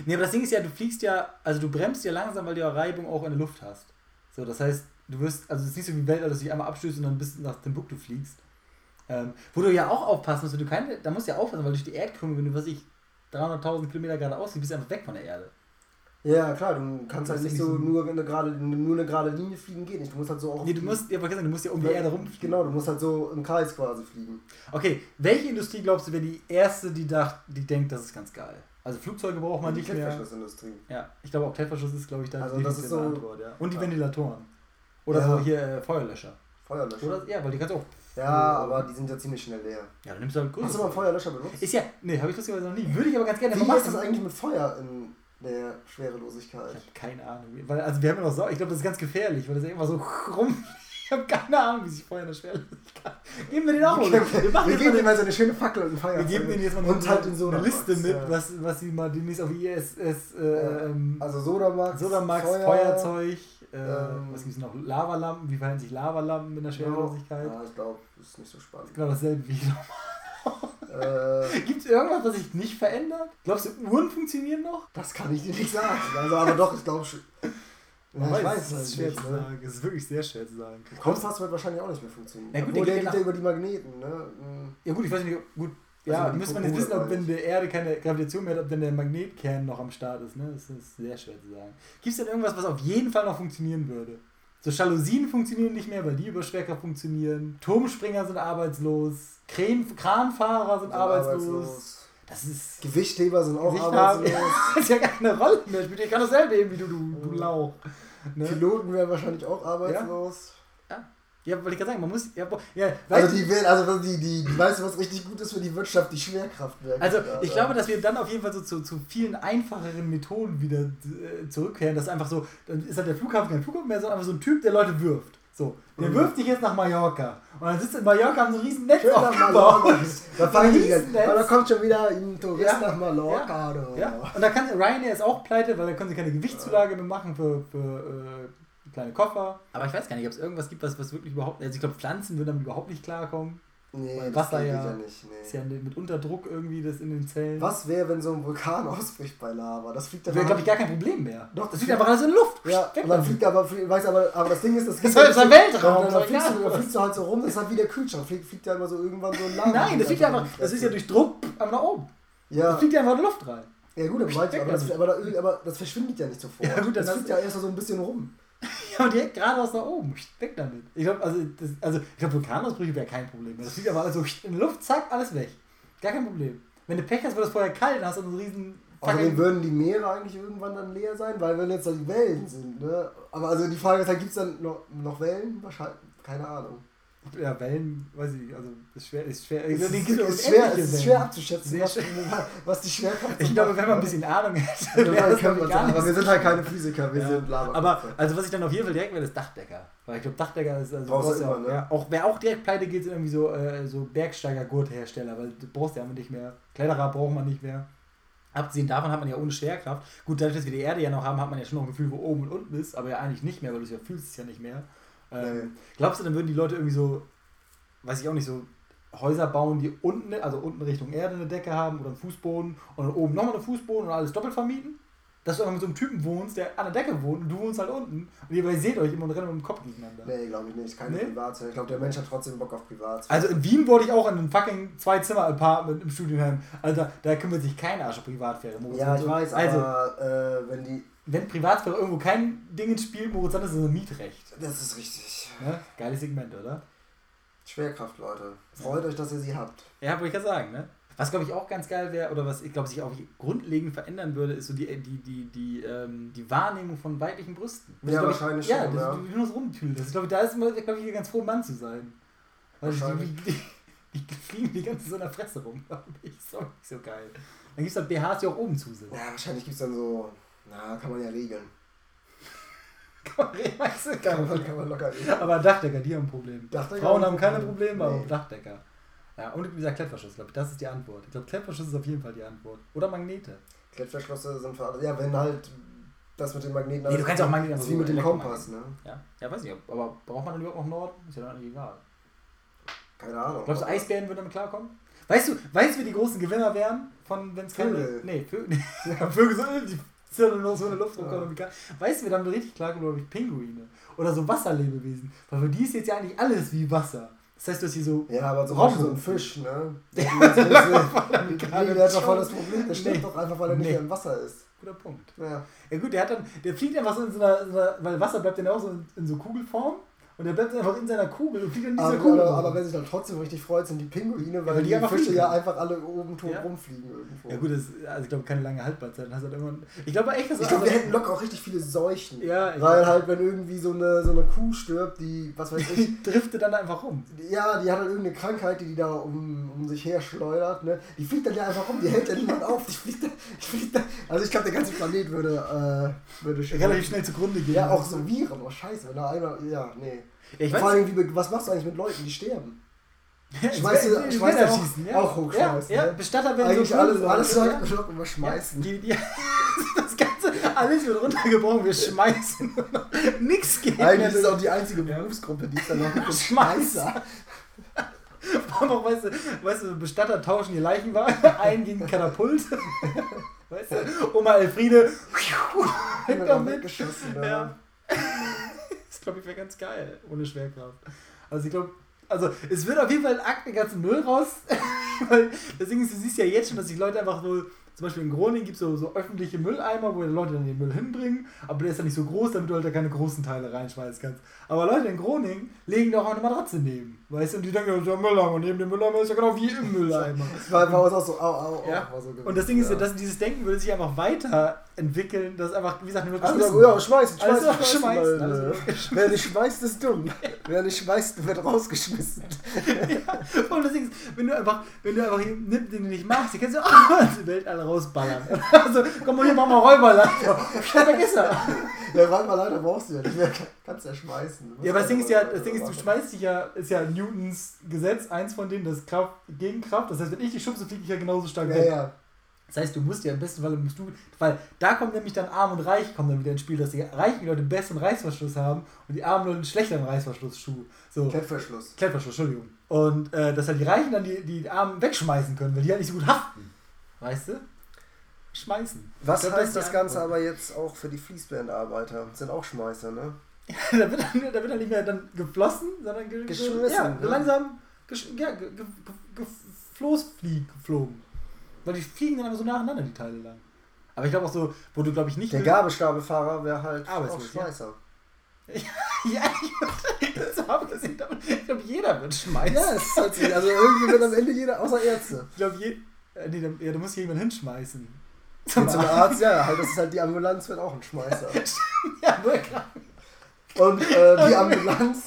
Nee, aber das Ding ist ja, du fliegst ja, also du bremst ja langsam, weil du ja Reibung auch in der Luft hast. So, das heißt, du wirst, also es ist nicht so wie Weltall, dass du dich einmal abstößt und dann bis nach Timbuktu fliegst. Ähm, wo du ja auch aufpassen musst, wenn du keine, da musst du ja aufpassen, weil durch die Erdkrümmung, wenn du, was ich, 300.000 Kilometer geradeaus bist du einfach weg von der Erde. Ja, klar, du kannst halt nicht so nur eine gerade nur eine gerade Linie fliegen, geht nicht. Du musst halt so auch. Nee, du musst, ja, aber du musst ja um die Erde rumfliegen. Genau, du musst halt so im Kreis quasi fliegen. Okay, welche Industrie glaubst du wäre die erste, die, dacht, die denkt, das ist ganz geil? Also Flugzeuge braucht man die nicht mehr. Ja, ich glaube auch Klettverschluss ist, glaube ich, da Also die das ist so- Antwort, ja. Und die Ja. Ventilatoren. Oder Ja. so hier äh, Feuerlöscher. Feuerlöscher. Oder, ja, weil die kannst du auch. Ja, aber die sind ja ziemlich schnell leer. Ja, dann nimmst du halt Hast du mal einen Feuerlöscher benutzt? Ist ja, nee, habe ich lustigerweise noch nie. Würde ich aber ganz gerne Wie mal ist das eigentlich mit Feuer in der Ich Schwerelosigkeit? habe keine Ahnung. Weil, also wir haben ja noch Sau. Ich glaube, das ist ganz gefährlich, weil das ja immer so rum. Ich habe keine Ahnung, wie sich Feuer in der Schwerlosigkeit. Geben wir den auch mal. Wir machen Wir jetzt geben ihm mal so eine schöne Fackel und ein wir geben denen jetzt mal und halt in so eine Liste mit, ja. was, was sie mal demnächst auf ISS äh, ähm, Also Sodamax, Sodamax, Feuer, Feuerzeug, äh, ähm, was gibt es noch? Lavalampen, wie verhalten sich Lavalampen in der Schwerelosigkeit? Ja, ich glaube, das ist nicht so spannend. Genau dasselbe wie Äh, Gibt es irgendwas, was sich nicht verändert? Glaubst du, Uhren funktionieren noch? das kann ich dir nicht sagen. Also, aber doch, ich glaube schon. Ja, ich weiß es ist schwer halt zu nicht. Ne? sagen. Es ist wirklich sehr schwer zu sagen. Kompass wird wahrscheinlich auch nicht mehr funktionieren. Ja, gut, Obwohl, der geht ja über die Magneten. Ne? Mhm. Ja gut, ich weiß nicht, gut. Also Ja, die müsste man jetzt wissen, ob wenn der Erde keine Gravitation mehr hat, ob dann der Magnetkern noch am Start ist. Ne? Das ist sehr schwer zu sagen. Gibt es denn irgendwas, was auf jeden Fall noch funktionieren würde? So Jalousien funktionieren nicht mehr, weil die über Schwerkraft funktionieren. Turmspringer sind arbeitslos. Kran Kranfahrer sind Sind arbeitslos. Das ist Gewichtheber sind auch arbeitslos. ja, ist ja keine Rolle mehr. Spielt ja gerade dasselbe eben wie du, du, du Lauch. Ne? Piloten wären wahrscheinlich auch arbeitslos. Ja, wollte ich gerade sagen, man muss. Ja, ja, Also die will, also die, die, die weißt du, was richtig gut ist für die Wirtschaft, die Schwerkraftwerke. Also Ja, ich ja. glaube, dass wir dann auf jeden Fall so zu, zu vielen einfacheren Methoden wieder äh, zurückkehren. Das ist einfach so, dann ist halt der Flughafen kein Flughafen mehr, sondern einfach so ein Typ, der Leute wirft. So, der Mhm. wirft dich jetzt nach Mallorca. Und dann sitzt in Mallorca haben so ein riesen Netz Schön nach aufgebaut. Da fangen die Riesennetz. jetzt. Da kommt schon wieder ein Tourist Ja. nach Mallorca. du. Ja, und da kann Ryanair ist auch pleite, weil da können sie keine Gewichtszulage mehr machen für, für äh, kleine Koffer. Aber ich weiß gar nicht, ob es irgendwas gibt, was, was wirklich überhaupt. Also ich glaube, Pflanzen würden damit überhaupt nicht klarkommen. Nee, Weil das Wasser geht ja, ja nicht. Nee. ist ja mit Unterdruck irgendwie das in den Zellen. Was wäre, wenn so ein Vulkan ausbricht bei Lava? Das fliegt dann Wäre, glaube ich, gar kein Problem mehr. Doch, das das fliegt einfach alles in die Luft. Ja, und dann fliegt aber, weiß aber, aber das Ding ist, das Das ist halt ein Weltraum, Dann, dann, fliegst du, dann fliegst du halt so rum, das ist halt wie der Kühlschrank, fliegt, fliegt ja immer so irgendwann so ein Lava. Nein, das fliegt ja einfach, das ist ja durch Druck einfach nach oben. Das Ja, fliegt ja einfach in die Luft rein. ja gut, aber, aber, das, aber, aber das verschwindet ja nicht sofort. Ja, gut, das fliegt ja erst so ein bisschen rum. Ja, aber direkt geradeaus nach oben. Weg damit. Ich glaube, also, das, also, ich glaube, Vulkanausbrüche wäre kein Problem. Das fliegt aber alles in die Luft, zack, alles weg. Gar kein Problem. Wenn du Pech hast, wird es vorher kalt, dann hast du einen riesen. Außerdem würden die Meere eigentlich irgendwann dann leer sein, weil wenn jetzt da die Wellen sind, ne? Aber also die Frage ist halt, gibt es dann noch, noch Wellen? Wahrscheinlich, keine Ahnung. Ja, Wellen, weiß ich, also ist schwer, ist schwer. Also, ist, ist, auch schwer, ist schwer abzuschätzen, was, was die Schwerkraft Ich glaube, wenn man ein bisschen Ahnung hätte, Ja, wäre das, können wir gar sagen, nicht aber wir sind halt keine Physiker, wir Ja, sind Lava. Aber also was ich dann auf jeden Fall direkt wäre, ist Dachdecker. Weil ich glaube, Dachdecker ist also Brauchst brauchst immer, auch, ne? ja, auch wer auch direkt pleite geht, sind irgendwie so, äh, so Bergsteiger-Gurthersteller, weil du brauchst ja einfach nicht mehr. Kletterer braucht man nicht mehr. Abgesehen davon hat man ja ohne Schwerkraft. Gut, dadurch, dass wir die Erde ja noch haben, hat man ja schon noch ein Gefühl, wo oben und unten ist, aber ja eigentlich nicht mehr, weil du es ja fühlst es ja nicht mehr. Ähm. Glaubst du, dann würden die Leute irgendwie so, weiß ich auch nicht, so Häuser bauen, die unten, also unten Richtung Erde eine Decke haben oder einen Fußboden und dann oben nochmal einen Fußboden und alles doppelt vermieten? Dass du einfach mit so einem Typen wohnst, der an der Decke wohnt und du wohnst halt unten und ihr seht euch immer und rennt mit dem Kopf gegeneinander. Nee, glaube ich nicht. Keine Nee? Privatsphäre. Ich glaube, der Mensch hat trotzdem Bock auf Privatsphäre. Also in Wien wurde ich auch in einem fucking Zwei-Zimmer-Apartment im Studienheim. Alter, da kümmert sich kein Arsch um Privatsphäre. Ja, ich weiß, Also, aber äh, wenn die. Wenn Privatsphäre irgendwo kein Ding ins Spiel, Moritz, dann ist es ein Mietrecht. Das ist richtig. Ne? Geiles Segment, oder? Schwerkraft, Leute. Freut euch, dass ihr sie habt. Ja, wollte ich ja sagen, ne? Was glaube ich auch ganz geil wäre, oder was ich glaube sich auch grundlegend verändern würde, ist so die, die, die, die, ähm, die Wahrnehmung von weiblichen Brüsten. Ja, glaub wahrscheinlich ja, schon, das, ja. Du, du nur so rumtüdelst. Ich glaube, da ist man, glaube ich, ganz froh, Mann zu sein. Weil die, Wahrscheinlich. die, die, die fliegen die ganze so in der Fresse rum, glaube ich. Ist auch nicht so geil. Dann gibt es halt BHs, die auch oben zu sind. Ja, wahrscheinlich gibt es dann so. Na, kann man ja regeln. Weißt du, Kann man, kann man locker regeln. Aber Dachdecker, die haben ein Problem. Dachdecker Frauen haben keine Probleme. Aber Nee. auch Dachdecker. Ja, und dieser Klettverschluss, glaube ich, das ist die Antwort. Ich glaube, Klettverschluss ist auf jeden Fall die Antwort. Oder Magnete. Klettverschlüsse sind für alle. Ja, wenn halt das mit den Magneten. Nee, du kannst auch Magneten Das ist wie mit dem. Kompass, ne? Ja, ja weiß ich, aber braucht man dann überhaupt noch Norden? Ist ja dann eigentlich egal. Keine Ahnung. Glaubst du, Eisbären würden damit klarkommen? Weißt du, weißt du, wer die großen Gewinner wären, von wenn es keine. Vögel. Nee, Vögel. Ja, Vögel so, die sind dann noch so in der Luft Ja. rumkommen. Ja. Weißt du, wer damit richtig klarkommt, glaube ich, Pinguine. Oder so Wasserlebewesen. Weil für die ist jetzt ja eigentlich alles wie Wasser. Das heißt, du hast hier so. Ja, aber zum. Beispiel so ein Fisch, ne? Ja, Der, hat doch voll das Problem, der stirbt doch einfach, weil er nicht im Wasser ist. Guter Punkt. Ja. Ja gut, der hat dann, der fliegt einfach so in so einer, in so einer weil Wasser bleibt dann auch so in so Kugelform und der bleibt einfach in seiner Kugel und fliegt in dieser Aber, Kugel. aber, aber wer sich dann trotzdem richtig freut, sind die Pinguine, weil weil die die, einfach Fische fliegen ja einfach alle oben tot Ja. rumfliegen irgendwo. ja gut, das, ist- also ich glaube keine lange Haltbarkeit. Dann hast du halt irgendwann, ich glaube echt, dass Ich glaube, also, wir hätten locker auch richtig viele Seuchen. Ja, Weil halt, wenn irgendwie so eine, so eine Kuh stirbt, die, was weiß ich, die driftet dann einfach rum. ja, die hat halt irgendeine Krankheit, die die da um, um sich her schleudert, ne? Die fliegt dann ja einfach rum, die hält ja niemand auf, die fliegt da, die fliegt da. Also ich glaube, der ganze Planet würde, äh, würde Relativ schnell zugrunde gehen. Ja, auch so Viren, oh scheiße, wenn da einer, ja, nee. Ja, ich Vor allem, wie, was machst du eigentlich mit Leuten, die sterben? Ja, schmeißt du- schmeißt du auch- schießen, auch hochschmeißen, Ja, ja ne? Bestatter werden Eigentlich so alles, alles ja. ja. immer schmeißen. Die, die, das ganze, alles wird runtergebrochen, wir schmeißen. Nix geht. Eigentlich ist es auch die einzige Ja. Berufsgruppe, die es dann noch gibt. Schmeißer. Weißt du, weißt du, Bestatter tauschen die Leichenwagen ein gegen Katapult. Weißt du, Oma Elfriede weggeschossen. ne? Ja. Glaube ich wäre ganz geil, ohne Schwerkraft. Also ich glaube, also es wird auf jeden Fall den ganzen Müll raus. Ding ist, du siehst ja jetzt schon, dass sich Leute einfach so, zum Beispiel in Groningen gibt es so, so öffentliche Mülleimer, wo die Leute dann den Müll hinbringen, aber der ist ja nicht so groß, damit du halt da keine großen Teile reinschmeißen kannst. Aber Leute in Groningen legen doch auch eine Matratze neben. Weißt du, und die denken, ja, der Mülleimer, und neben dem Mülleimer ist ja genau wie im Mülleimer. Das war, uns auch so, au, au, au. Ja. So gewesen, Und das Ding ist ja, ja. dass dieses Denken würde sich einfach weiterentwickeln, dass einfach, wie gesagt, nur Also, geschmissen ja, schmeißen, schmeißen, schmeißen, schmeißen. alles Leute. Wer nicht schmeißt, ist dumm. Wer nicht schmeißt, wird rausgeschmissen. Und das Ding ist, wenn du einfach, wenn du einfach nimmst, den du nicht magst, die kannst du auch in die Welt alle rausballern. Also, komm mal hier, mach mal Räuberland. Vergiss das. Ja, leider brauchst du ja nicht mehr. Kannst ja schmeißen. Du Ja, aber das Ding ist ja, das Ding ist, du schmeißt dich ja, ist ja Newtons Gesetz, eins von denen, das Kraft gegen Kraft. Das heißt, wenn ich dich schubse, fliege ich ja genauso stark Ja, weg. ja. Das heißt, du musst ja im besten Fall musst du, weil da kommt nämlich dann Arm und Reich kommen dann wieder ins Spiel, dass die reichen Leute einen besseren Reißverschluss haben und die armen Leute einen schlechteren Reißverschlussschuh. So. Klettverschluss. Klettverschluss, Entschuldigung. Und äh, dass halt die Reichen dann die, die Armen wegschmeißen können, weil die halt nicht so gut haften. Weißt du? Schmeißen. Was glaub, heißt das die Ganze aber jetzt auch für die Fließbandarbeiter? Sind auch Schmeißer, ne? da, wird dann, da wird dann nicht mehr dann geflossen, sondern ge Geschmissen, Ja, ne? langsam gesch ja, ge ge ge geflogen. Weil die fliegen dann einfach so nacheinander, die Teile lang. Aber ich glaube auch so, wo du glaube ich nicht. Der Gabelstapelfahrer wäre halt auch Arbeitslos, ja. Schmeißer. ja, ich habe gesehen, aber ich glaube, jeder wird schmeißen. Ja, es ist halt so. Also irgendwie wird am Ende jeder, außer Ärzte. Ich glaube, je, äh, nee, da, ja, da muss jemand hinschmeißen. Zum, zum Arzt, ja, halt, das ist halt die Ambulanz wird auch ein Schmeißer. Ja, nur krank. Und äh, die Ambulanz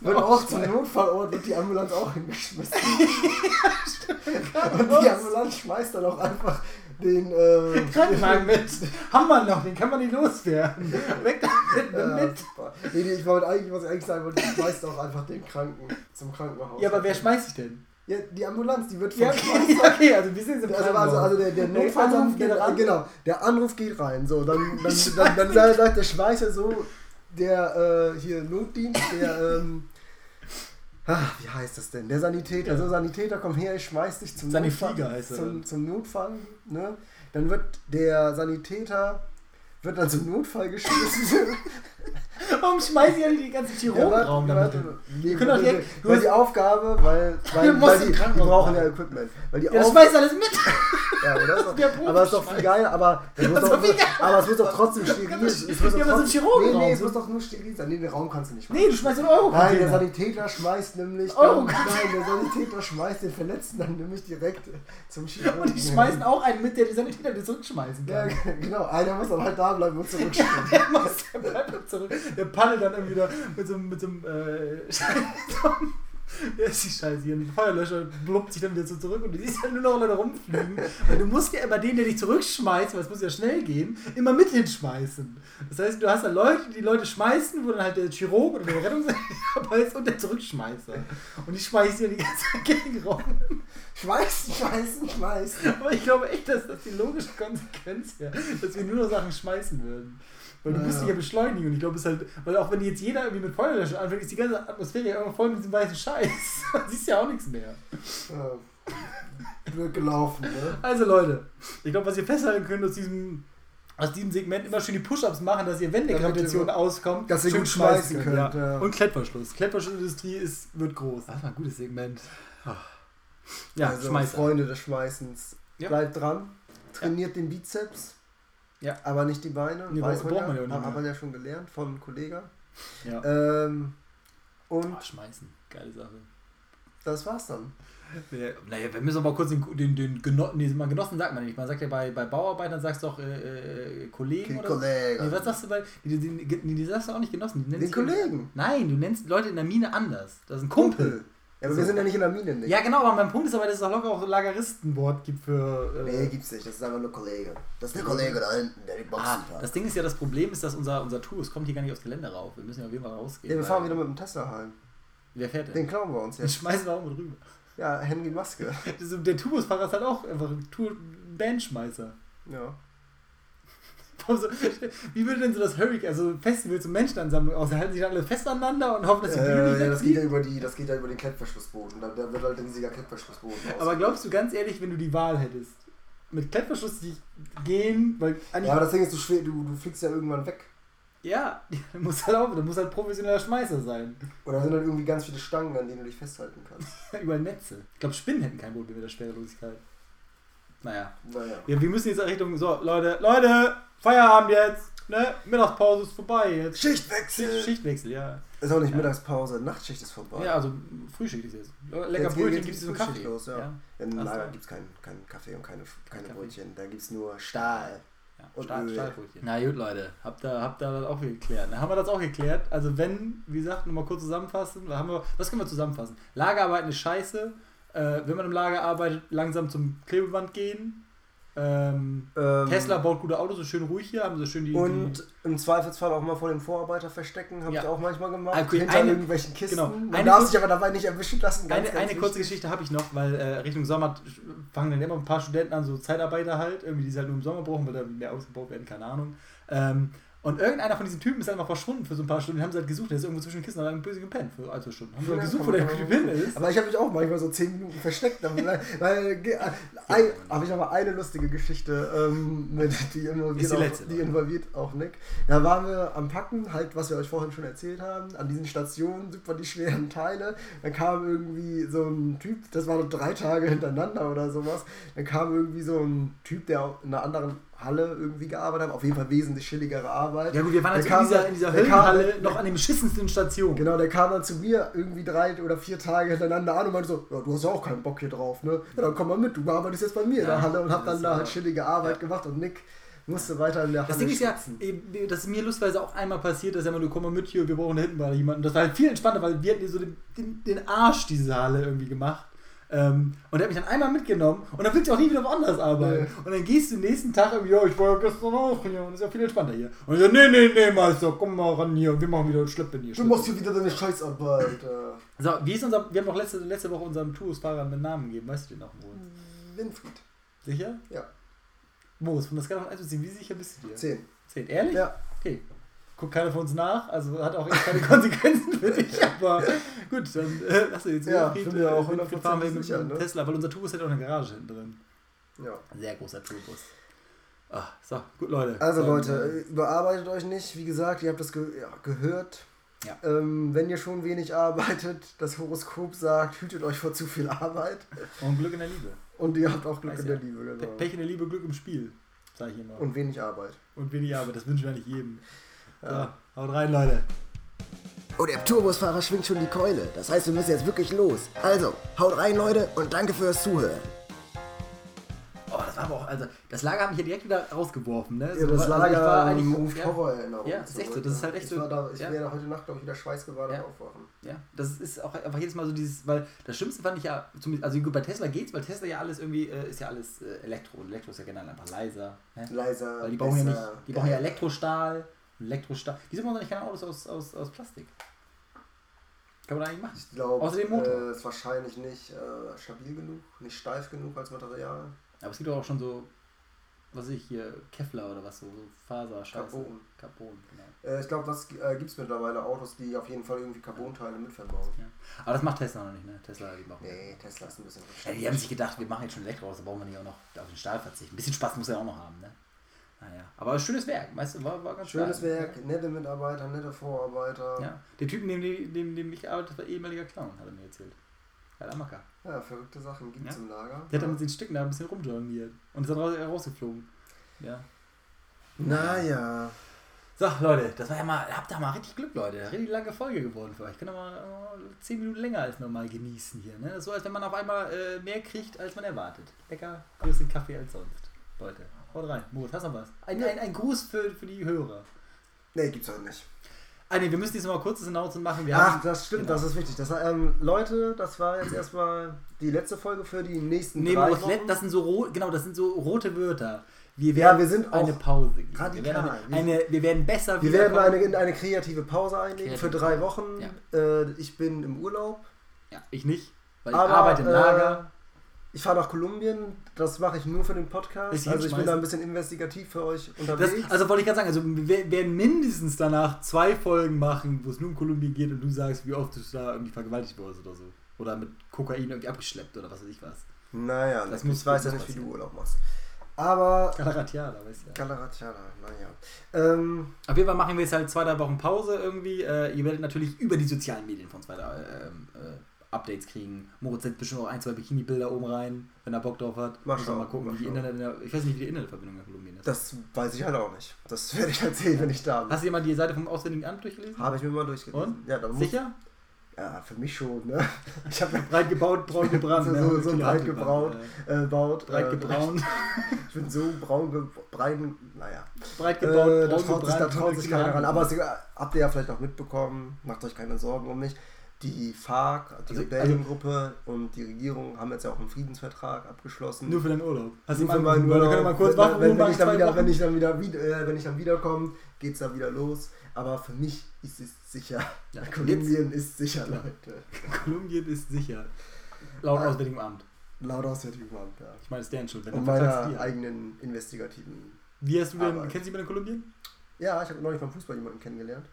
wird Auch auch zum Notfallort, wird die Ambulanz auch hingeschmissen. Und die Ambulanz schmeißt dann auch einfach den äh, Krankenwagen mit. Haben wir noch, den kann man nicht loswerden. Weg damit, Ja, mit. Nee, nee, ich wollte eigentlich, was ich eigentlich sagen wollte, ich schmeißt auch einfach den Kranken zum Krankenhaus. Ja, aber wer schmeißt sich denn? Ja, die Ambulanz, die wird vom Ja, okay, okay, also wir sind im Also, also, also der, der Der Notfall, Anruf geht ran. genau, der Anruf geht rein. So, dann, dann, dann, dann, sagt- sagt der Schmeißer so, der äh, hier Notdienst, der, ähm, ah, wie heißt das denn? Der Sanitäter, so Sanitäter, komm her, ich schmeiß dich zum Sanifliger Notfall. heißt er zum, zum Notfall, ne? Dann wird der Sanitäter, wird dann zum Notfall geschmissen. Warum schmeißen die ja nicht den ganzen Chirurgenraum Ja, damit nee, können doch direkt- weil die Aufgabe, weil, weil, weil die, die Krankenhaus brauchen ja. Equipment. Weil die Ja, das schmeißt alles mit. ja, oder? Das ist Profi- aber es ist doch viel geil, aber es muss Das ist doch, doch geil. aber es muss doch trotzdem steril es muss doch Ja, aber so Nee, nee, es muss doch nur steril sein. Nee, den Raum kannst du nicht machen. Nee, du schmeißt einen Euro Nein, der Sanitäter schmeißt nämlich. Euro- nein, der Sanitäter schmeißt den Verletzten dann nämlich direkt zum Chirurgen. Und die schmeißen auch einen mit, der die Sanitäter wieder zurückschmeißen Ja, kann. genau. Einer muss dann halt da bleiben und zurückspringen. Der muss, der bleibt zurück. Der paddelt dann irgendwie wieder mit so, mit so einem, äh, Ja, ist die Scheiße hier. Die Feuerlöscher blubbt sich dann wieder so zurück und du siehst dann nur noch Leute rumfliegen. Weil du musst ja immer den, der dich zurückschmeißt, weil es muss ja schnell gehen, immer mit hinschmeißen. Das heißt, du hast dann Leute, die Leute schmeißen, wo dann halt der Chirurg oder der dabei ist und der Zurückschmeißer. Und die schmeißen ja die ganze Zeit gegen rum. Schmeißen, schmeißen, schmeißen. Aber ich glaube echt, dass das die logische Konsequenz wäre, dass wir nur noch Sachen schmeißen würden. Weil du Ja. musst dich ja beschleunigen und ich glaube, es ist halt, weil auch wenn jetzt jeder irgendwie mit Feuerlöscher anfängt, ist die ganze Atmosphäre ja immer voll mit diesem weißen Scheiß. Man siehst ja auch nichts mehr. Ja. Wird gelaufen, ne? Also Leute, ich glaube, was ihr festhalten könnt aus diesem, aus diesem Segment, immer schön die Push-Ups machen, dass ihr, wenn der Damit Gravitation auskommt, dass ihr gut schmeißen könnt, Ja. ja. Und Klettverschluss. Klettverschlussindustrie ist, wird groß. Das war ein gutes Segment. Ja, also. Freunde des Schmeißens. Ja. Bleibt dran. Trainiert den Bizeps. Ja. Aber nicht die Beine. Nee, weiß man man ja. ja auch nicht Hat mehr. man ja schon gelernt von einem Kollegen. Ja. Ähm, und Oh, schmeißen. Geile Sache. das war's dann. Ja, Naja, wir müssen aber kurz den, den, den Genossen, nee, man Genossen sagt man nicht. Man sagt ja bei, bei Bauarbeitern sagst du auch äh, äh, Kollegen oder so. Kollege. Nee, was sagst du bei. Die, die, die, die, sagst du auch nicht Genossen. Die Den Kollegen. Nein, du nennst Leute in der Mine anders. Das ist ein Kumpel. Ja, aber So. wir sind ja nicht in der Mine, nicht. Ja, genau, aber mein Punkt ist aber, dass es auch locker auch Lageristenwort gibt für. Äh, Nee, gibt's nicht. Das ist einfach nur Kollege. Das ist der Kollege da hinten, der die Boxen ah, fährt. das Ding ist ja, das Problem ist, dass unser, unser Tour, es kommt hier gar nicht aufs Gelände rauf. Wir müssen ja auf jeden Fall rausgehen. Ja, wir fahren wieder mit dem Tesla heim. Wer fährt denn? Den klauen wir uns Den jetzt. schmeißen wir auch mit rüber. Ja, Henry Maske. Der Tourbusfahrer ist halt auch einfach ein Tour Bandschmeißer. Ja. Also, Wie würde denn so das Hurricane, also Festival zum Menschenansammlung aus? Halten sich alle fest aneinander und hoffen, dass die Bühne Äh, nicht ja, das geht ja über die, das geht ja über den Klettverschlussboden. Da, da wird halt ein riesiger Klettverschlussboden aus. Aber glaubst du ganz ehrlich, wenn du die Wahl hättest, mit Klettverschluss gehen, weil ja, aber das Ding ist, du, schwer, du, du fliegst ja irgendwann weg. Ja, dann muss halt auch, dann muss halt professioneller Schmeißer sein. Oder sind dann irgendwie ganz viele Stangen, an denen du dich festhalten kannst. Überall Netze. Ich glaube, Spinnen hätten kein Problem mit der Schwerelosigkeit. Naja. Naja. Ja, wir müssen jetzt in Richtung. So, Leute, Leute, Feierabend jetzt! Ne? Mittagspause ist vorbei jetzt. Schichtwechsel! Schicht, Schichtwechsel, ja. Ist auch nicht Ja. Mittagspause, Nachtschicht ist vorbei. Ja, also Frühschicht ist jetzt. Lecker Jetzt Brötchen gibt es Frühschicht Kaffee. los, ja. Im Alles Lager gibt es keinen keinen Kaffee und keine, keine Kaffee. Brötchen. Da gibt es nur Stahl. Ja, Und Stahl, Öl. Stahlbrötchen. Na gut, Leute, habt ihr, habt ihr das auch geklärt? Dann haben wir das auch geklärt. Also wenn, wie gesagt, nochmal kurz zusammenfassen, was, haben wir, was können wir zusammenfassen? Lagerarbeiten ist scheiße. Äh, wenn man im Lager arbeitet, langsam zum Klebeband gehen. Ähm, Ähm, Tesla baut gute Autos, so schön ruhig hier, haben so schön die. Und im Zweifelsfall auch mal vor dem Vorarbeiter verstecken, habe Ja. ich auch manchmal gemacht. Okay, hinter eine- irgendwelchen Kisten. genau, Man eine darf sich aber dabei nicht erwischen lassen. die Ganz, eine, ganz eine kurze. Geschichte habe ich noch, weil äh, Richtung Sommer fangen dann immer ein paar Studenten an, so Zeitarbeiter halt, irgendwie, die sie halt nur im Sommer brauchen, weil da mehr ausgebaut werden, keine Ahnung. Ähm, und irgendeiner von diesen Typen ist einfach verschwunden für so ein paar Stunden. Die haben sie halt gesucht, der ist irgendwo zwischen den Kisten und hat einen böse gepennt für zwei Stunden. Haben sie halt Ja, gesucht, wo der hin ist. Aber ich habe mich auch manchmal so 10 Minuten versteckt. damit- weil, weil ein, habe ich aber eine lustige Geschichte, ähm, mit, die, involviert die auch, letzte, die oder? involviert auch Nick. Da waren wir am Packen, halt, was wir euch vorhin schon erzählt haben, an diesen Stationen, super die schweren Teile. Dann kam irgendwie so ein Typ, das war noch drei Tage hintereinander oder sowas. Dann kam irgendwie so ein Typ, der auch in einer anderen Halle irgendwie gearbeitet hat, auf jeden Fall wesentlich chilligere Arbeit. Ja gut, wir waren kam in dieser, in dieser Höllenhalle noch an den beschissensten Stationen. Genau, der kam dann zu mir irgendwie drei oder vier Tage hintereinander an und meinte so, ja, du hast ja auch keinen Bock hier drauf, ne? Ja, dann komm mal mit, du arbeitest jetzt bei mir in Ja, der Halle und hab das dann da halt chillige Arbeit ja. gemacht und Nick musste weiter in der Das Halle Ding ist ja, das ist mir lustweise auch einmal passiert, dass er immer, du komm mal mit hier, wir brauchen da hinten mal jemanden. Das war halt viel entspannter, weil wir hatten so den, den, den Arsch diese Halle irgendwie gemacht. Ähm, und er hat mich dann einmal mitgenommen und dann willst du auch nie wieder woanders arbeiten. Nee. Und dann gehst du den nächsten Tag irgendwie, ja, ich war ja gestern auch hier und ist ja viel entspannter hier. Und ich so, nee, nee, nee, Meister, komm mal ran hier und wir machen wieder Schleppen hier. Du machst hier wieder deine Scheißarbeit. Äh. So, wie ist unser, wir haben doch letzte, letzte Woche unserem Tourusfahrer einen Namen gegeben, weißt du den noch, Moritz? Winfried. Sicher? Ja. Moritz, von der Skala von 1 bis 10, wie sicher bist du dir? 10. 10, ehrlich? Ja. Okay. Guckt keiner von uns nach, also hat auch echt keine Konsequenzen für dich, aber gut, dann äh, lass du jetzt Ja, mir auch äh, Winfried 100% fahren wir mit dem ne? Tesla, weil unser Tourbus hat auch eine Garage hinten drin. Ja. Sehr großer Tourbus. Ah, so, gut, Leute. Also Dann, Leute, äh, überarbeitet euch nicht. Wie gesagt, ihr habt das ge ja, gehört. Ja. Ähm, wenn ihr schon wenig arbeitet, das Horoskop sagt, hütet euch vor zu viel Arbeit. Und Glück in der Liebe. Und ihr habt auch Glück Weiß in ja. der Liebe, genau. Pech in der Liebe, Glück im Spiel, sag ich immer. Und, Und wenig Arbeit. wenig Arbeit, das wünschen wir nicht jedem. Ja. Haut rein, Leute. Oh, der Tourbusfahrer schwingt schon die Keule. Das heißt, wir müssen jetzt wirklich los. Also, haut rein, Leute, und danke fürs Zuhören. Oh, das war aber auch, also, das Lager hat mich ja direkt wieder rausgeworfen, ne? Ja, So, das also, ich Lager war eigentlich- ruft ja. Das ist echt so, das ist halt echt ich so- War da, ich ja. werde heute Nacht, glaube ich, wieder schweißgebadet Ja. aufwachen. Ja, das ist auch einfach jedes Mal so dieses, weil das Schlimmste fand ich ja, zumindest, also gut, bei Tesla geht's, weil Tesla ja alles irgendwie, äh, ist ja alles äh, Elektro. Und Elektro ist ja generell einfach leiser. Ne? Leiser, Weil die brauchen ja nicht, besser, die brauchen ja. Elektrostahl. Und Elektrostahl. Wieso machen sie nicht keine Autos aus, aus, aus Plastik? Kann man eigentlich machen. Ich glaube, äh, ist wahrscheinlich nicht äh, stabil genug, nicht steif genug als Material. Aber es gibt doch auch schon so, was weiß ich hier, Kevlar oder was, so, so Faser, Scheiße. Carbon. Carbon, genau. Äh, ich glaube, das äh, gibt es mittlerweile Autos, die auf jeden Fall irgendwie Carbonteile mitverbauen. Ja. Aber das macht Tesla noch nicht, ne? Tesla, die machen. Nee, Tesla ist ein bisschen Ja, die haben sich gedacht, wir machen jetzt schon Elektro da brauchen wir nicht auch noch auf den Stahl verzichten. Ein bisschen Spaß muss er auch noch haben, ne? Naja. Aber ein schönes Werk, weißt du, war, war ganz Schönes geil. Werk, nette Mitarbeiter, nette Vorarbeiter. Ja. Der Typ, neben dem, dem, dem ich arbeite, war ehemaliger Clown, hat er mir erzählt. Geiler Macker. Ja, verrückte Sachen gibt es Ja. im Lager. Der hat dann mit den Stücken da ein bisschen rumjongliert und ist dann raus, rausgeflogen. Ja. Naja. So, Leute, das war ja mal, habt ihr mal richtig Glück, Leute. Richtig lange Folge geworden für euch. Könnt ihr mal äh, 10 Minuten länger als normal genießen hier. Ne? Das ist so, als wenn man auf einmal äh, mehr kriegt, als man erwartet. Lecker, größeren Kaffee als sonst. Leute, haut rein. Moritz, hast du noch was? Ein, ein, ein Gruß für, für die Hörer. Nee, gibt's heute nicht. Ah, nee, wir müssen diesmal mal kurzes Announcement machen. Wir Ach, haben, das stimmt, genau. das ist wichtig. Das, ähm, Leute, das war jetzt erstmal die letzte Folge für die nächsten Nee, drei Wochen. das sind so rot, genau, das sind so rote Wörter. Wir Ja, werden wir sind eine Pause geben. radikal. Wir werden, Wir- eine, wir werden besser Wir werden wiederkommen. eine, in eine kreative Pause einlegen für Kreative drei Pause, Wochen. ja. Äh, ich bin im Urlaub. Ja, ich nicht, weil Aber, ich arbeite im Lager. Ich fahre nach Kolumbien. Das mache ich nur für den Podcast. Bisschen Also ich bin da ein bisschen investigativ für euch Das, unterwegs. also wollte ich gerade sagen, also wir werden mindestens danach zwei Folgen machen, wo es nur um Kolumbien geht und du sagst, wie oft du da irgendwie vergewaltigt wurdest oder so. Oder mit Kokain irgendwie abgeschleppt oder was weiß ich was. naja, Das das muss- ich weiß ja nicht, wie du. Urlaub machst. Aber Galaratiala, weißt du ja. Galaratiala, naja. Ähm, Auf jeden Fall machen wir jetzt halt zwei, drei Wochen Pause irgendwie. Äh, ihr werdet natürlich über die sozialen Medien von zwei, drei ähm, äh, Updates kriegen. Moritz setzt bestimmt auch ein, zwei Bikini-Bilder oben rein, wenn er Bock drauf hat. Mal schauen, mal gucken, mal wie. Internet, ich weiß nicht, wie die Internetverbindung in Kolumbien ist. das weiß ich halt auch nicht. Das werde ich halt sehen, wenn ich da bin. Hast du dir mal die Seite vom Auswärtigen Amt durchgelesen? Habe ich mir mal durchgelesen. Und? Ja, Sicher? Ja, für mich schon, ne? Ich habe Breit gebaut, braun gebrannt. So- ne? so- breit gebraut. äh, äh, baut. Breit äh, gebraun. Ich bin so braun, ge brein, naja. Breit gebaut, Äh, da braun da traut sich keiner ran. Aber es, habt ihr ja vielleicht auch mitbekommen, macht euch keine Sorgen um mich. Die FARC, die Also- Rebellengruppe und die Regierung haben jetzt ja auch einen Friedensvertrag abgeschlossen. Nur für deinen Urlaub. Hast du Nur für meinen Urlaub. können mal kurz wenn, wenn, wenn, ich dann wieder, wenn ich dann wieder, wieder äh, wenn ich dann wiederkomme, geht es dann wieder los. Aber für mich ist es sicher. Ja, Kolumbien ist sicher, Leute. Kolumbien ist sicher. Laut Ah. Auswärtigem Amt. Laut auswärtigem Amt, ja. Ich meine, es ist deren Schuld. Wenn Und meiner die. eigenen investigativen. Wie hast du denn, Arbeit. kennst du jemanden in Kolumbien? Ja, ich habe neulich beim Fußball jemanden kennengelernt.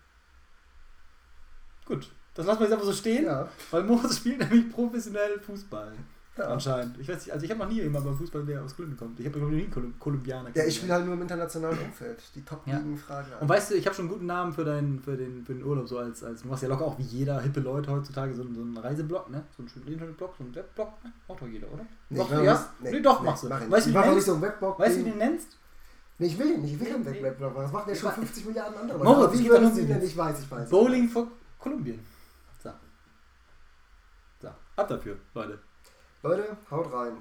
Gut. Das lassen wir jetzt einfach so stehen, Ja. weil Moritz spielt nämlich professionell Fußball. Ja, Anscheinend. Ich weiß nicht, also ich habe noch nie jemanden beim Fußball, der aus Kolumbien kommt. Ich habe noch nie einen Kolum Kolumbianer ja ich spiele halt nur im internationalen Umfeld. Die Top-Ligen fragen an. Und weißt du, ich habe schon einen guten Namen für, deinen, für, den, für den Urlaub, so als, als du machst ja locker auch wie jeder hippe Leute heutzutage so, einen- so einen Reiseblog, ne? So einen schönen Internetblog, so einen Webblog, ne? Macht doch jeder, oder? Nee, doch, ich ja? das- Nee, doch, machst du. mach ich Weißt du, ich mach nicht so einen Webblog. Weißt du, wie du den nennst? Nee, ich will ihn nicht. Ich will keinen Nee, Webblog. Das machen ja schon Ich weiß- 50 Milliarden andere. Moritz, um denn? den- Ich weiß, ich weiß. Bowling für Kolumbien. Ab dafür, Leute. Leute, haut rein.